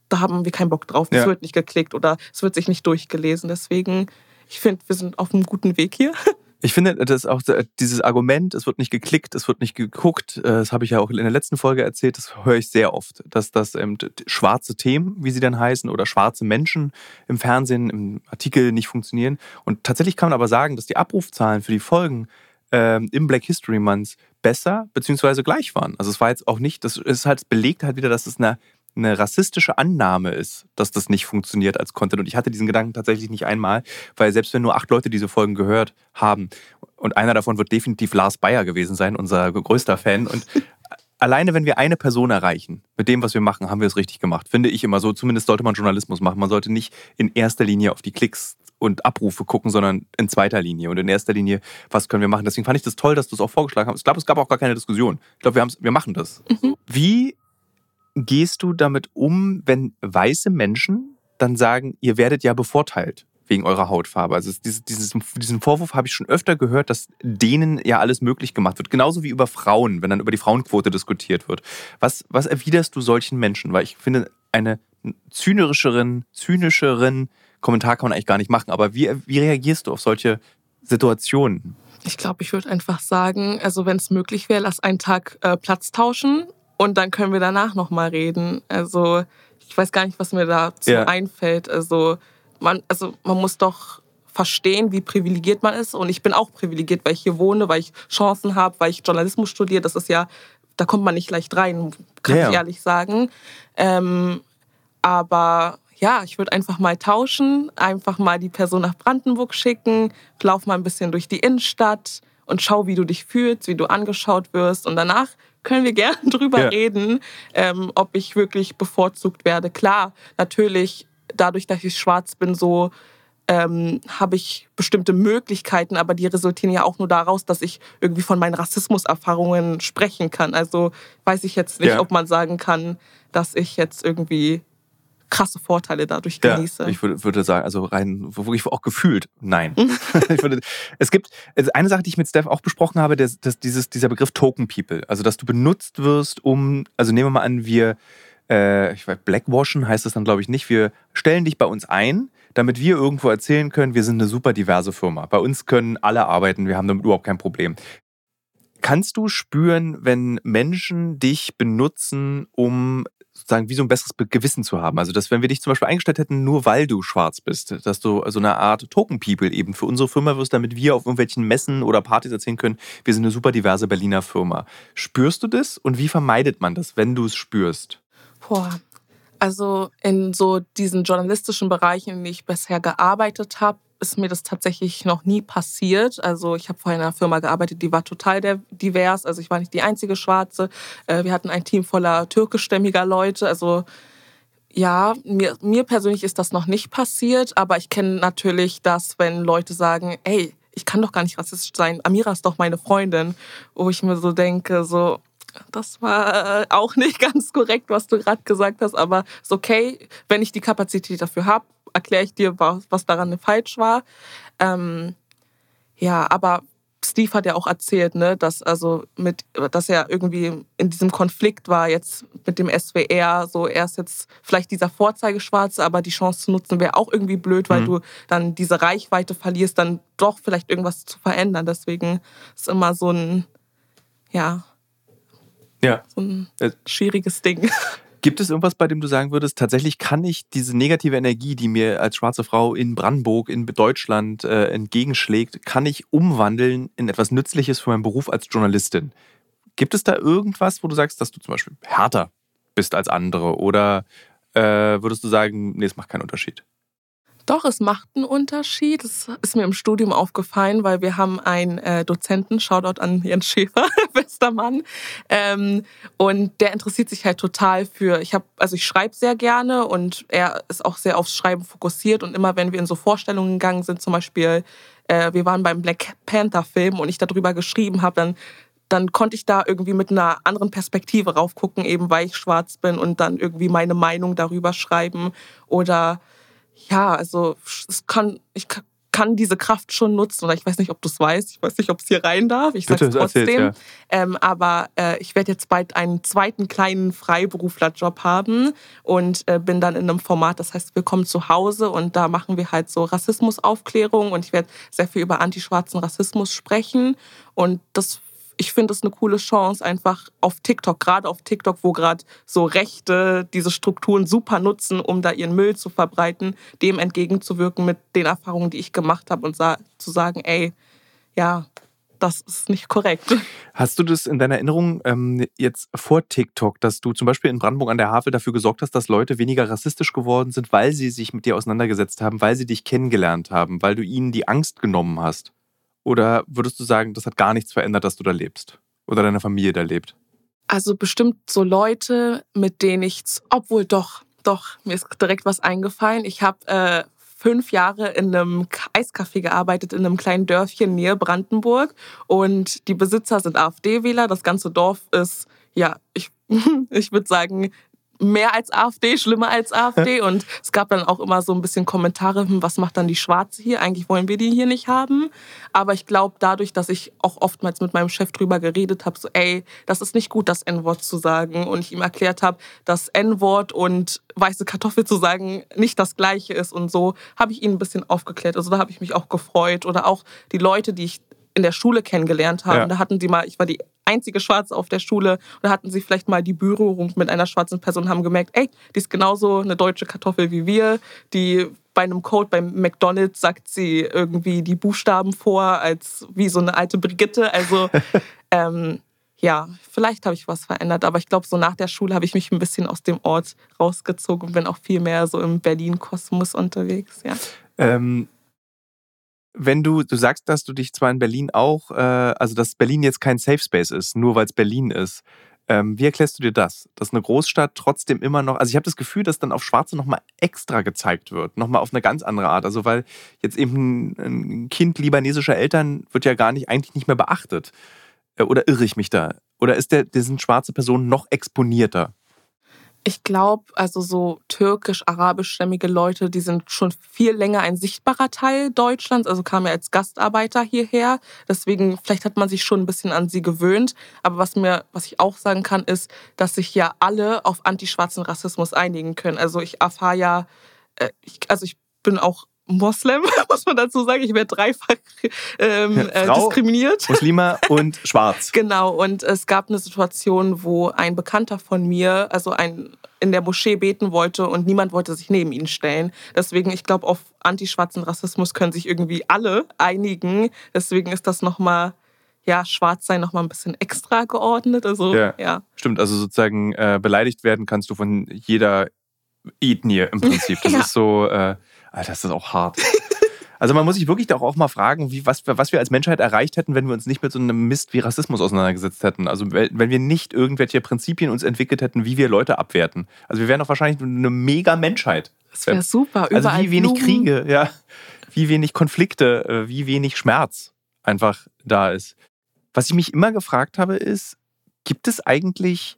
da haben wir keinen Bock drauf, es ja. wird nicht geklickt oder es wird sich nicht durchgelesen. Deswegen ich finde, wir sind auf einem guten Weg hier. Ich finde, das auch dieses Argument, es wird nicht geklickt, es wird nicht geguckt, äh, das habe ich ja auch in der letzten Folge erzählt, das höre ich sehr oft, dass das ähm, schwarze Themen, wie sie dann heißen, oder schwarze Menschen im Fernsehen, im Artikel nicht funktionieren. Und tatsächlich kann man aber sagen, dass die Abrufzahlen für die Folgen ähm, im Black History Month besser bzw. gleich waren. Also es war jetzt auch nicht, das ist halt belegt halt wieder, dass es eine eine rassistische Annahme ist, dass das nicht funktioniert als Content. Und ich hatte diesen Gedanken tatsächlich nicht einmal, weil selbst wenn nur acht Leute diese Folgen gehört haben und einer davon wird definitiv Lars Bayer gewesen sein, unser größter Fan. Und alleine, wenn wir eine Person erreichen, mit dem, was wir machen, haben wir es richtig gemacht. Finde ich immer so. Zumindest sollte man Journalismus machen. Man sollte nicht in erster Linie auf die Klicks und Abrufe gucken, sondern in zweiter Linie und in erster Linie, was können wir machen. Deswegen fand ich das toll, dass du es auch vorgeschlagen hast. Ich glaube, es gab auch gar keine Diskussion. Ich glaube, wir, wir machen das. Mhm. Wie gehst du damit um, wenn weiße Menschen dann sagen, ihr werdet ja bevorteilt wegen eurer Hautfarbe? Also dieses, dieses, diesen Vorwurf habe ich schon öfter gehört, dass denen ja alles möglich gemacht wird. Genauso wie über Frauen, wenn dann über die Frauenquote diskutiert wird. Was, was erwiderst du solchen Menschen? Weil ich finde, eine zynischeren, zynischeren Kommentar kann man eigentlich gar nicht machen. Aber wie, wie reagierst du auf solche Situationen? Ich glaube, ich würde einfach sagen, also wenn es möglich wäre, lass einen Tag äh, Platz tauschen und dann können wir danach nochmal reden. Also ich weiß gar nicht, was mir dazu ja. einfällt. Also man, also man muss doch verstehen, wie privilegiert man ist. Und ich bin auch privilegiert, weil ich hier wohne, weil ich Chancen habe, weil ich Journalismus studiere. Das ist ja, da kommt man nicht leicht rein, kann ja. ich ehrlich sagen. Ähm, aber ja, ich würde einfach mal tauschen, einfach mal die Person nach Brandenburg schicken, lauf mal ein bisschen durch die Innenstadt und schau, wie du dich fühlst, wie du angeschaut wirst. Und danach können wir gerne drüber ja. reden, ähm, ob ich wirklich bevorzugt werde. Klar, natürlich, dadurch, dass ich schwarz bin, so ähm, habe ich bestimmte Möglichkeiten, aber die resultieren ja auch nur daraus, dass ich irgendwie von meinen Rassismuserfahrungen sprechen kann. Also weiß ich jetzt nicht, ja. ob man sagen kann, dass ich jetzt irgendwie krasse Vorteile dadurch genieße. Ja, ich würde, würde sagen, also rein, wirklich auch gefühlt, nein. würde, es gibt also eine Sache, die ich mit Steph auch besprochen habe, das, das, dieses, dieser Begriff Token People. Also, dass du benutzt wirst, um, also nehmen wir mal an, wir, äh, ich weiß, Blackwashen heißt das dann, glaube ich, nicht. Wir stellen dich bei uns ein, damit wir irgendwo erzählen können, wir sind eine super diverse Firma. Bei uns können alle arbeiten, wir haben damit überhaupt kein Problem. Kannst du spüren, wenn Menschen dich benutzen, um sozusagen wie so ein besseres Gewissen zu haben. Also, dass wenn wir dich zum Beispiel eingestellt hätten, nur weil du schwarz bist, dass du so eine Art Token-People eben für unsere Firma wirst, damit wir auf irgendwelchen Messen oder Partys erzählen können, wir sind eine super diverse Berliner Firma. Spürst du das und wie vermeidet man das, wenn du es spürst? Boah, Also in so diesen journalistischen Bereichen, in denen ich bisher gearbeitet habe, ist mir das tatsächlich noch nie passiert. Also ich habe vorher in einer Firma gearbeitet, die war total divers. Also ich war nicht die einzige Schwarze. Äh, wir hatten ein Team voller türkischstämmiger Leute. Also ja, mir, mir persönlich ist das noch nicht passiert, aber ich kenne natürlich das, wenn Leute sagen, hey, ich kann doch gar nicht rassistisch sein. Amira ist doch meine Freundin. Wo ich mir so denke, so, das war auch nicht ganz korrekt, was du gerade gesagt hast, aber ist okay, wenn ich die Kapazität dafür habe, erkläre ich dir, was daran falsch war. Ähm, ja, aber Steve hat ja auch erzählt, ne, dass also mit, dass er irgendwie in diesem Konflikt war jetzt mit dem SWR. So, er ist jetzt vielleicht dieser Vorzeigeschwarze, aber die Chance zu nutzen wäre auch irgendwie blöd, weil mhm. du dann diese Reichweite verlierst, dann doch vielleicht irgendwas zu verändern. Deswegen ist immer so ein, ja, ja. so ein äh, schwieriges Ding. Gibt es irgendwas, bei dem du sagen würdest, tatsächlich kann ich diese negative Energie, die mir als schwarze Frau in Brandenburg, in Deutschland äh, entgegenschlägt, kann ich umwandeln in etwas Nützliches für meinen Beruf als Journalistin? Gibt es da irgendwas, wo du sagst, dass du zum Beispiel härter bist als andere? Oder äh, würdest du sagen, nee, es macht keinen Unterschied? Doch, es macht einen Unterschied. Das ist mir im Studium aufgefallen, weil wir haben einen äh, Dozenten, Shoutout an Jens Schäfer, bester Mann. Ähm, und der interessiert sich halt total für, ich habe, also ich schreibe sehr gerne und er ist auch sehr aufs Schreiben fokussiert. Und immer wenn wir in so Vorstellungen gegangen sind, zum Beispiel, äh, wir waren beim Black Panther-Film und ich darüber geschrieben habe, dann dann konnte ich da irgendwie mit einer anderen Perspektive raufgucken, eben weil ich schwarz bin und dann irgendwie meine Meinung darüber schreiben oder ja, also es kann, ich kann diese Kraft schon nutzen. Oder ich weiß nicht, ob du es weißt. Ich weiß nicht, ob es hier rein darf. Ich sage es trotzdem. Ja. Ähm, aber äh, ich werde jetzt bald einen zweiten kleinen Freiberuflerjob haben und äh, bin dann in einem Format, das heißt Willkommen zu Hause. Und da machen wir halt so Rassismusaufklärung und ich werde sehr viel über antischwarzen Rassismus sprechen. Und das ich finde es eine coole Chance, einfach auf TikTok, gerade auf TikTok, wo gerade so Rechte diese Strukturen super nutzen, um da ihren Müll zu verbreiten, dem entgegenzuwirken mit den Erfahrungen, die ich gemacht habe und sa zu sagen, ey, ja, das ist nicht korrekt. Hast du das in deiner Erinnerung ähm, jetzt vor TikTok, dass du zum Beispiel in Brandenburg an der Havel dafür gesorgt hast, dass Leute weniger rassistisch geworden sind, weil sie sich mit dir auseinandergesetzt haben, weil sie dich kennengelernt haben, weil du ihnen die Angst genommen hast? Oder würdest du sagen, das hat gar nichts verändert, dass du da lebst? Oder deine Familie da lebt? Also bestimmt so Leute, mit denen ich, obwohl doch, doch, mir ist direkt was eingefallen. Ich habe äh, fünf Jahre in einem Eiscafé gearbeitet, in einem kleinen Dörfchen nähe Brandenburg. Und die Besitzer sind AfD-Wähler. Das ganze Dorf ist, ja, ich, ich würde sagen, mehr als AfD, schlimmer als AfD. Und es gab dann auch immer so ein bisschen Kommentare, hm, was macht dann die Schwarze hier? Eigentlich wollen wir die hier nicht haben. Aber ich glaube, dadurch, dass ich auch oftmals mit meinem Chef drüber geredet habe, so, ey, das ist nicht gut, das N-Wort zu sagen. Und ich ihm erklärt habe, dass N-Wort und weiße Kartoffel zu sagen nicht das Gleiche ist und so, habe ich ihn ein bisschen aufgeklärt. Also da habe ich mich auch gefreut. Oder auch die Leute, die ich in der Schule kennengelernt haben. Ja. Da hatten sie mal, ich war die einzige Schwarze auf der Schule, und da hatten sie vielleicht mal die Berührung mit einer schwarzen Person, haben gemerkt, ey, die ist genauso eine deutsche Kartoffel wie wir, die bei einem Code beim McDonald's sagt sie irgendwie die Buchstaben vor, als wie so eine alte Brigitte. Also ähm, ja, vielleicht habe ich was verändert, aber ich glaube, so nach der Schule habe ich mich ein bisschen aus dem Ort rausgezogen und bin auch viel mehr so im Berlin-Kosmos unterwegs. Ja. Ähm, wenn du, du sagst, dass du dich zwar in Berlin auch, äh, also dass Berlin jetzt kein Safe Space ist, nur weil es Berlin ist. Ähm, wie erklärst du dir das? Dass eine Großstadt trotzdem immer noch, also ich habe das Gefühl, dass dann auf Schwarze nochmal extra gezeigt wird, nochmal auf eine ganz andere Art. Also weil jetzt eben ein Kind libanesischer Eltern wird ja gar nicht, eigentlich nicht mehr beachtet. Äh, oder irre ich mich da? Oder ist der, sind schwarze Personen noch exponierter? Ich glaube, also so türkisch-arabischstämmige Leute, die sind schon viel länger ein sichtbarer Teil Deutschlands, also kamen ja als Gastarbeiter hierher. Deswegen, vielleicht hat man sich schon ein bisschen an sie gewöhnt. Aber was mir, was ich auch sagen kann, ist, dass sich ja alle auf antischwarzen Rassismus einigen können. Also ich erfahre ja, äh, ich, also ich bin auch Moslem, muss man dazu sagen. Ich werde dreifach ähm, ja, äh, diskriminiert. Muslima und schwarz. genau, und es gab eine Situation, wo ein Bekannter von mir, also ein in der Moschee beten wollte und niemand wollte sich neben ihn stellen. Deswegen, ich glaube, auf antischwarzen Rassismus können sich irgendwie alle einigen. Deswegen ist das nochmal, ja, schwarz sein nochmal ein bisschen extra geordnet. Also, ja. ja. Stimmt, also sozusagen äh, beleidigt werden kannst du von jeder Ethnie im Prinzip. Das Ja. ist so, äh, Alter, das ist auch hart. Also man muss sich wirklich doch auch mal fragen, wie, was, was wir als Menschheit erreicht hätten, wenn wir uns nicht mit so einem Mist wie Rassismus auseinandergesetzt hätten. Also wenn wir nicht irgendwelche Prinzipien uns entwickelt hätten, wie wir Leute abwerten. Also wir wären doch wahrscheinlich eine mega Menschheit. Das wäre super. Also Überall wie wenig Blumen. Kriege, ja, wie wenig Konflikte, äh, wie wenig Schmerz einfach da ist. Was ich mich immer gefragt habe, ist, gibt es eigentlich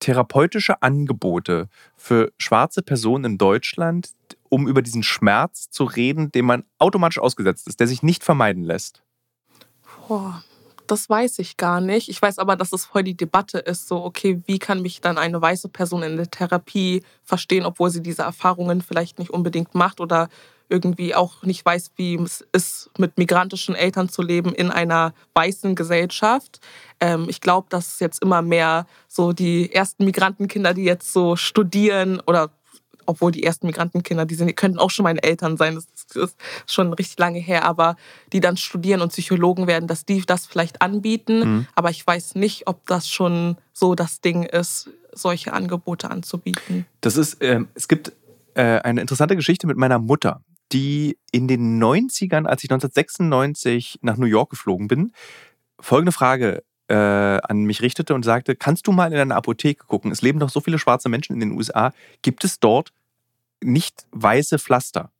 therapeutische Angebote für schwarze Personen in Deutschland, um über diesen Schmerz zu reden, dem man automatisch ausgesetzt ist, der sich nicht vermeiden lässt? Boah, das weiß ich gar nicht. Ich weiß aber, dass es voll die Debatte ist. So, okay, wie kann mich dann eine weiße Person in der Therapie verstehen, obwohl sie diese Erfahrungen vielleicht nicht unbedingt macht oder irgendwie auch nicht weiß, wie es ist, mit migrantischen Eltern zu leben in einer weißen Gesellschaft. Ähm, ich glaube, dass jetzt immer mehr so die ersten Migrantenkinder, die jetzt so studieren oder obwohl die ersten Migrantenkinder, die, sind, die könnten auch schon meine Eltern sein, das ist schon richtig lange her, aber die dann studieren und Psychologen werden, dass die das vielleicht anbieten. Mhm. Aber ich weiß nicht, ob das schon so das Ding ist, solche Angebote anzubieten. Das ist, ähm, es gibt äh, eine interessante Geschichte mit meiner Mutter, die in den 90ern, als ich 1996 nach New York geflogen bin, folgende Frage äh, an mich richtete und sagte, kannst du mal in eine Apotheke gucken? Es leben doch so viele schwarze Menschen in den USA. Gibt es dort nicht weiße Pflaster?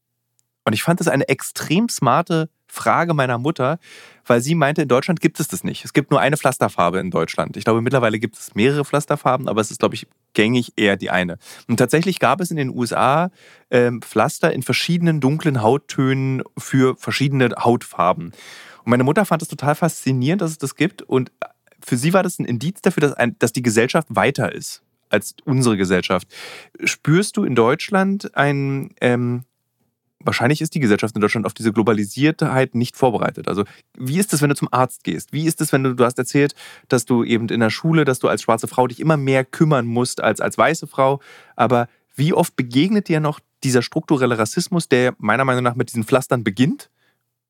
Und ich fand das eine extrem smarte Frage meiner Mutter, weil sie meinte, in Deutschland gibt es das nicht. Es gibt nur eine Pflasterfarbe in Deutschland. Ich glaube, mittlerweile gibt es mehrere Pflasterfarben, aber es ist, glaube ich, gängig eher die eine. Und tatsächlich gab es in den USA ähm, Pflaster in verschiedenen dunklen Hauttönen für verschiedene Hautfarben. Und meine Mutter fand es total faszinierend, dass es das gibt. Und für sie war das ein Indiz dafür, dass, ein, dass die Gesellschaft weiter ist als unsere Gesellschaft. Spürst du in Deutschland ein, ähm, wahrscheinlich ist die Gesellschaft in Deutschland auf diese Globalisiertheit nicht vorbereitet. Also wie ist es, wenn du zum Arzt gehst? Wie ist es, wenn du, du hast erzählt, dass du eben in der Schule, dass du als schwarze Frau dich immer mehr kümmern musst als als weiße Frau. Aber wie oft begegnet dir noch dieser strukturelle Rassismus, der meiner Meinung nach mit diesen Pflastern beginnt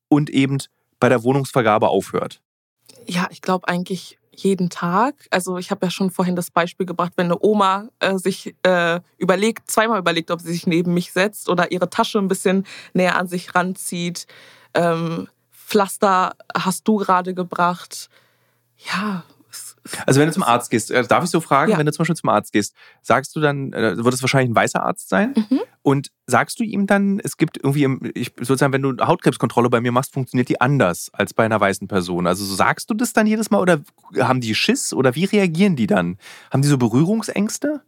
und eben bei der Wohnungsvergabe aufhört? Ja, ich glaube eigentlich jeden Tag. Also ich habe ja schon vorhin das Beispiel gebracht, wenn eine Oma äh, sich äh, überlegt, zweimal überlegt, ob sie sich neben mich setzt oder ihre Tasche ein bisschen näher an sich ranzieht. Ähm, Pflaster hast du gerade gebracht. Ja. Also wenn du zum Arzt gehst, äh, darf ich so fragen, Ja. wenn du zum Beispiel zum Arzt gehst, sagst du dann, äh, wird es wahrscheinlich ein weißer Arzt sein? Mhm. Und sagst du ihm dann, es gibt irgendwie, ich, sozusagen, wenn du Hautkrebskontrolle bei mir machst, funktioniert die anders als bei einer weißen Person. Also so sagst du das dann jedes Mal oder haben die Schiss oder wie reagieren die dann? Haben die so Berührungsängste?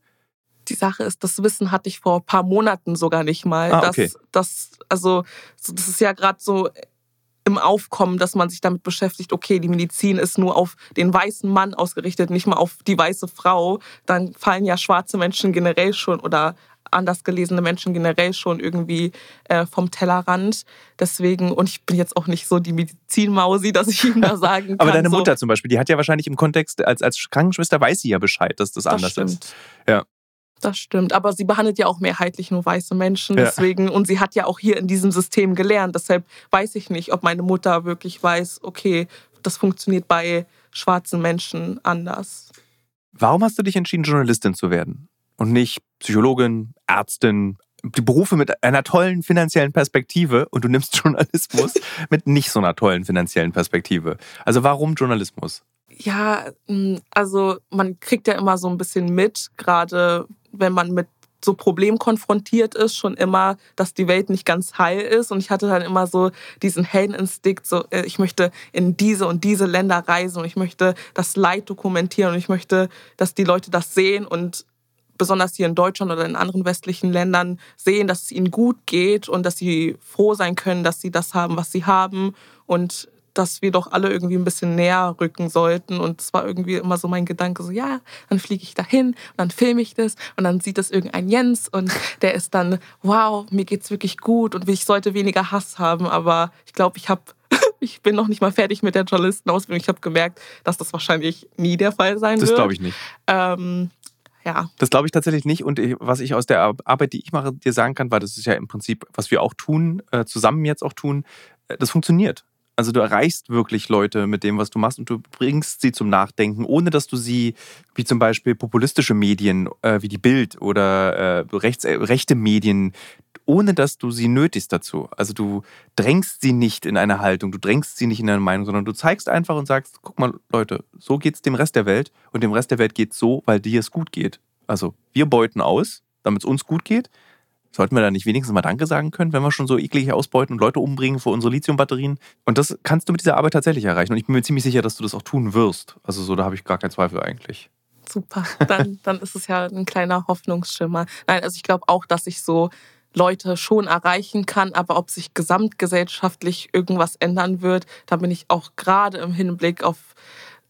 Die Sache ist, das Wissen hatte ich vor ein paar Monaten sogar nicht mal. Ah, okay. dass, dass, also, so- das ist ja gerade so im Aufkommen, dass man sich damit beschäftigt, okay, die Medizin ist nur auf den weißen Mann ausgerichtet, nicht mal auf die weiße Frau. Dann fallen ja schwarze Menschen generell schon oder anders gelesene Menschen generell schon irgendwie äh, vom Tellerrand. Deswegen, und ich bin jetzt auch nicht so die Medizinmausi, dass ich ihm da sagen kann. Aber deine so, Mutter zum Beispiel, die hat ja wahrscheinlich im Kontext, als, als Krankenschwester weiß sie ja Bescheid, dass das, das anders stimmt. ist. Ja. Das stimmt, aber sie behandelt ja auch mehrheitlich nur weiße Menschen, Ja. deswegen und sie hat ja auch hier in diesem System gelernt. Deshalb weiß ich nicht, ob meine Mutter wirklich weiß, okay, das funktioniert bei schwarzen Menschen anders. Warum hast du dich entschieden, Journalistin zu werden und nicht Psychologin, Ärztin, die Berufe mit einer tollen finanziellen Perspektive und du nimmst Journalismus mit nicht so einer tollen finanziellen Perspektive? Also warum Journalismus? Ja, mh, also man kriegt ja immer so ein bisschen mit, gerade wenn man mit so Problemen konfrontiert ist, schon immer, dass die Welt nicht ganz heil ist. Und ich hatte dann immer so diesen Heldeninstinkt, so äh, ich möchte in diese und diese Länder reisen und ich möchte das Leid dokumentieren und ich möchte, dass die Leute das sehen und besonders hier in Deutschland oder in anderen westlichen Ländern sehen, dass es ihnen gut geht und dass sie froh sein können, dass sie das haben, was sie haben und dass wir doch alle irgendwie ein bisschen näher rücken sollten. Und es war irgendwie immer so mein Gedanke, so ja, dann fliege ich dahin und dann filme ich das und dann sieht das irgendein Jens und der ist dann, wow, mir geht's wirklich gut und ich sollte weniger Hass haben. Aber ich glaube, ich habe ich bin noch nicht mal fertig mit der Journalistenausbildung. Ich habe gemerkt, dass das wahrscheinlich nie der Fall sein Das wird. glaube ich nicht. Ähm, ja, Das glaube ich tatsächlich nicht. Und was ich aus der Ar- Arbeit, die ich mache, dir sagen kann, weil das ist ja im Prinzip, was wir auch tun, äh, zusammen jetzt auch tun, äh, das funktioniert. Also du erreichst wirklich Leute mit dem, was du machst und du bringst sie zum Nachdenken, ohne dass du sie, wie zum Beispiel populistische Medien äh, wie die Bild oder äh, rechts, äh, rechte Medien, ohne dass du sie nötigst dazu. Also du drängst sie nicht in eine Haltung, du drängst sie nicht in eine Meinung, sondern du zeigst einfach und sagst, guck mal Leute, so geht es dem Rest der Welt und dem Rest der Welt geht es so, weil dir es gut geht. Also wir beuten aus, damit es uns gut geht Sollten wir da nicht wenigstens mal Danke sagen können, wenn wir schon so eklig ausbeuten und Leute umbringen für unsere Lithiumbatterien? Und das kannst du mit dieser Arbeit tatsächlich erreichen. Und ich bin mir ziemlich sicher, dass du das auch tun wirst. Also so, da habe ich gar keinen Zweifel eigentlich. Super, dann, dann ist es ja ein kleiner Hoffnungsschimmer. Nein, also ich glaube auch, dass ich so Leute schon erreichen kann, aber ob sich gesamtgesellschaftlich irgendwas ändern wird, da bin ich auch gerade im Hinblick auf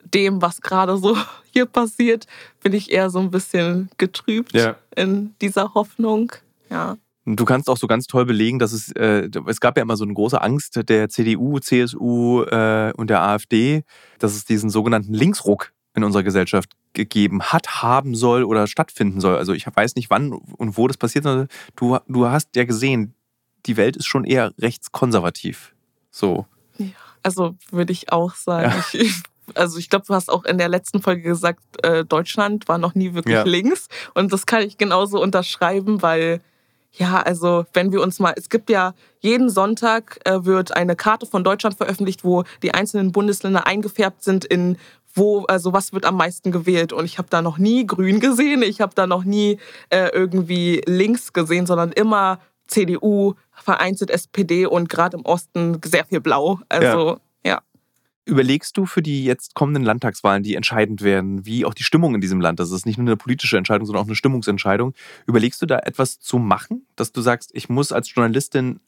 dem, was gerade so hier passiert, bin ich eher so ein bisschen getrübt ja. in dieser Hoffnung. Ja. Du kannst auch so ganz toll belegen, dass es, äh, es gab ja immer so eine große Angst der CDU, CSU äh, und der AfD, dass es diesen sogenannten Linksruck in unserer Gesellschaft gegeben hat, haben soll oder stattfinden soll. Also ich weiß nicht, wann und wo das passiert, sondern du, du hast ja gesehen, die Welt ist schon eher rechtskonservativ. So. Ja, also würde ich auch sagen. Ja. Ich, also ich glaube, du hast auch in der letzten Folge gesagt, äh, Deutschland war noch nie wirklich ja. links. Und das kann ich genauso unterschreiben, weil ja, also wenn wir uns mal, es gibt ja jeden Sonntag äh, wird eine Karte von Deutschland veröffentlicht, wo die einzelnen Bundesländer eingefärbt sind in wo, also was wird am meisten gewählt. Und ich habe da noch nie Grün gesehen, ich habe da noch nie äh, irgendwie links gesehen, sondern immer CDU, vereinzelt SPD und gerade im Osten sehr viel Blau. Also Überlegst du für die jetzt kommenden Landtagswahlen, die entscheidend werden, wie auch die Stimmung in diesem Land, das ist nicht nur eine politische Entscheidung, sondern auch eine Stimmungsentscheidung, überlegst du da etwas zu machen, dass du sagst, ich muss als Journalistin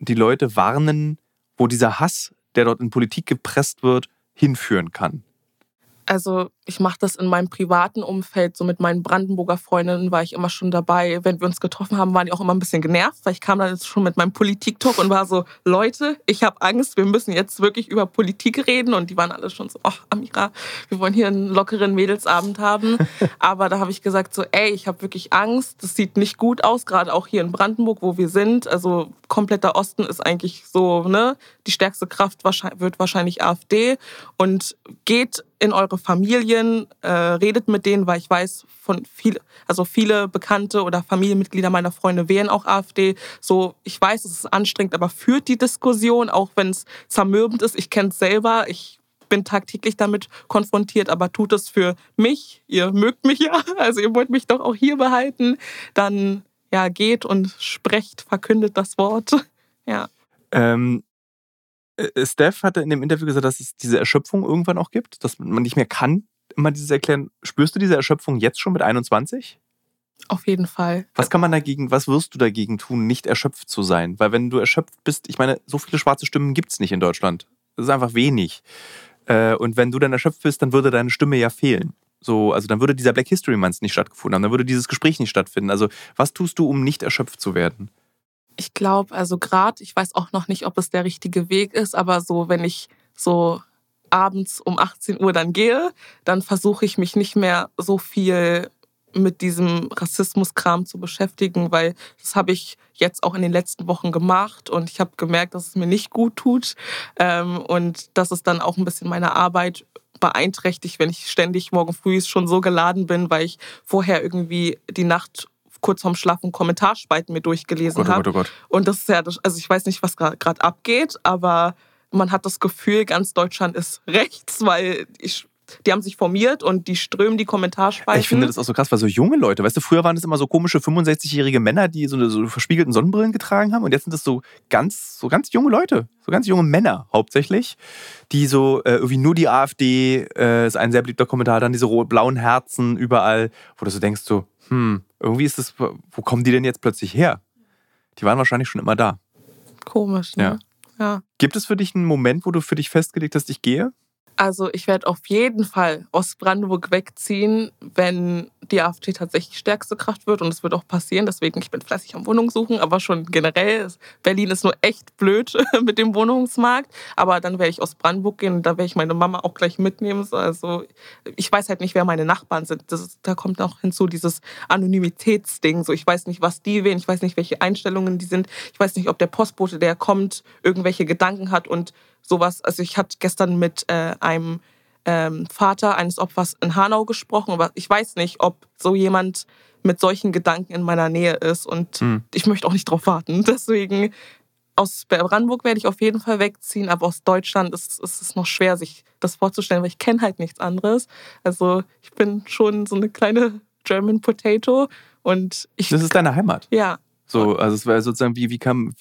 die Leute warnen, wo dieser Hass, der dort in Politik gepresst wird, hinführen kann? Also ich mache das in meinem privaten Umfeld, so mit meinen Brandenburger Freundinnen war ich immer schon dabei. Wenn wir uns getroffen haben, waren die auch immer ein bisschen genervt, weil ich kam dann jetzt schon mit meinem Politik-Talk und war so, Leute, ich habe Angst, wir müssen jetzt wirklich über Politik reden. Und die waren alle schon so, ach Amira, wir wollen hier einen lockeren Mädelsabend haben. Aber da habe ich gesagt so, ey, ich habe wirklich Angst, das sieht nicht gut aus, gerade auch hier in Brandenburg, wo wir sind. Also kompletter Osten ist eigentlich so, ne, die stärkste Kraft wird wahrscheinlich AfD und geht in eure Familien, äh, redet mit denen, weil ich weiß, von viel, also viele Bekannte oder Familienmitglieder meiner Freunde wählen auch AfD. So, ich weiß, es ist anstrengend, aber führt die Diskussion, auch wenn es zermürbend ist. Ich kenne es selber. Ich bin tagtäglich damit konfrontiert, aber tut es für mich. Ihr mögt mich ja, also ihr wollt mich doch auch hier behalten. Dann ja, geht und sprecht, verkündet das Wort. Ja. Ähm, äh, Steph hatte in dem Interview gesagt, dass es diese Erschöpfung irgendwann auch gibt, dass man nicht mehr kann, immer dieses Erklären. Spürst du diese Erschöpfung jetzt schon mit 21? Auf jeden Fall. Was kann man dagegen, was wirst du dagegen tun, nicht erschöpft zu sein? Weil wenn du erschöpft bist, ich meine, so viele schwarze Stimmen gibt es nicht in Deutschland. Das ist einfach wenig. Äh, und wenn du dann erschöpft bist, dann würde deine Stimme ja fehlen. So, also dann würde dieser Black History Month nicht stattgefunden haben, dann würde dieses Gespräch nicht stattfinden. Also was tust du, um nicht erschöpft zu werden? Ich glaube, also gerade, ich weiß auch noch nicht, ob es der richtige Weg ist, aber so, wenn ich so abends um 18 Uhr dann gehe, dann versuche ich mich nicht mehr so viel mit diesem Rassismuskram zu beschäftigen, weil das habe ich jetzt auch in den letzten Wochen gemacht und ich habe gemerkt, dass es mir nicht gut tut ähm, und dass es dann auch ein bisschen meine Arbeit beeinträchtigt, wenn ich ständig morgen früh schon so geladen bin, weil ich vorher irgendwie die Nacht kurz vorm Schlafen Kommentarspalten mir durchgelesen habe. Oh, oh, oh und das ist ja, also ich weiß nicht, was gerade abgeht, aber man hat das Gefühl, ganz Deutschland ist rechts, weil ich die haben sich formiert und die strömen die Kommentarspalten. Ich finde das auch so krass, weil so junge Leute, weißt du, früher waren das immer so komische 65-jährige Männer, die so, so verspiegelten Sonnenbrillen getragen haben und jetzt sind das so ganz, so ganz junge Leute, so ganz junge Männer hauptsächlich, die so äh, irgendwie nur die AfD, äh, ist ein sehr beliebter Kommentar, dann diese blauen Herzen überall, wo du so denkst so, hm, irgendwie ist das, wo kommen die denn jetzt plötzlich her? Die waren wahrscheinlich schon immer da. Komisch, ne? Ja. ja. Gibt es für dich einen Moment, wo du für dich festgelegt hast, ich gehe? Also ich werde auf jeden Fall aus Brandenburg wegziehen, wenn die AfD tatsächlich stärkste Kraft wird. Und es wird auch passieren. Deswegen, ich bin fleißig am Wohnung suchen. Aber schon generell, Berlin ist nur echt blöd mit dem Wohnungsmarkt. Aber dann werde ich aus Brandenburg gehen und da werde ich meine Mama auch gleich mitnehmen. Also ich weiß halt nicht, wer meine Nachbarn sind. Das, da kommt auch hinzu dieses Anonymitätsding. So, ich weiß nicht, was die wählen. Ich weiß nicht, welche Einstellungen die sind. Ich weiß nicht, ob der Postbote, der kommt, irgendwelche Gedanken hat und sowas. Also ich hatte gestern mit äh, einem ähm, Vater eines Opfers in Hanau gesprochen, aber ich weiß nicht, ob so jemand mit solchen Gedanken in meiner Nähe ist und hm. ich möchte auch nicht drauf warten. Deswegen aus Brandenburg werde ich auf jeden Fall wegziehen, aber aus Deutschland ist, ist es noch schwer, sich das vorzustellen, weil ich kenne halt nichts anderes. Also ich bin schon so eine kleine German Potato und ich. Das ist deine Heimat. Ja. So, also es wäre sozusagen wie, wie kam,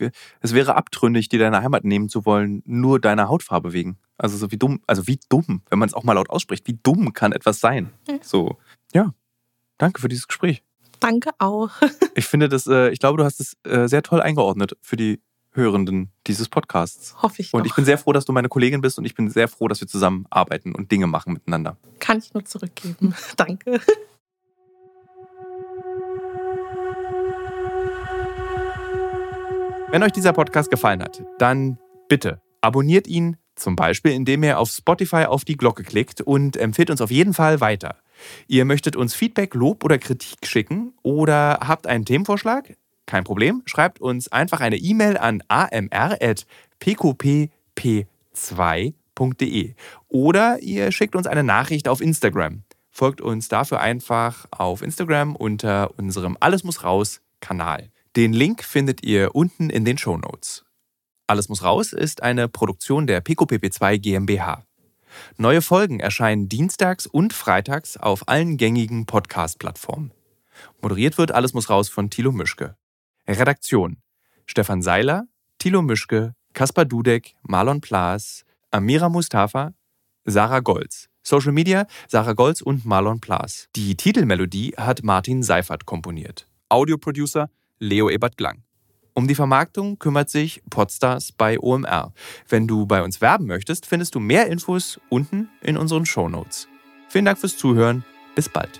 es wäre abtrünnig, dir deine Heimat nehmen zu wollen, nur deiner Hautfarbe wegen. Also so wie dumm, also wie dumm, wenn man es auch mal laut ausspricht, wie dumm kann etwas sein? So, ja. Danke für dieses Gespräch. Danke auch. ich finde das, äh, ich glaube, du hast es äh, sehr toll eingeordnet für die Hörenden dieses Podcasts. Hoffe ich. Und ich bin sehr froh, dass du meine Kollegin bist und ich bin sehr froh, dass wir zusammenarbeiten und Dinge machen miteinander. Kann ich nur zurückgeben. Danke. Wenn euch dieser Podcast gefallen hat, dann bitte abonniert ihn, zum Beispiel indem ihr auf Spotify auf die Glocke klickt und empfiehlt uns auf jeden Fall weiter. Ihr möchtet uns Feedback, Lob oder Kritik schicken oder habt einen Themenvorschlag? Kein Problem, schreibt uns einfach eine E-Mail an amr.pqpp2.de oder ihr schickt uns eine Nachricht auf Instagram. Folgt uns dafür einfach auf Instagram unter unserem Alles muss raus Kanal. Den Link findet ihr unten in den Show Notes. Alles muss raus ist eine Produktion der PicoPP2 GmbH. Neue Folgen erscheinen dienstags und freitags auf allen gängigen Podcast-Plattformen. Moderiert wird Alles muss raus von Thilo Mischke. Redaktion Stefan Seiler, Thilo Mischke, Kaspar Dudek, Marlon Plaas, Amira Mustafa, Sarah Golz. Social Media Sarah Golz und Marlon Plaas. Die Titelmelodie hat Martin Seifert komponiert. Audioproducer Leo Ebert Glang. Um die Vermarktung kümmert sich Podstars bei OMR. Wenn du bei uns werben möchtest, findest du mehr Infos unten in unseren Show Notes. Vielen Dank fürs Zuhören. Bis bald.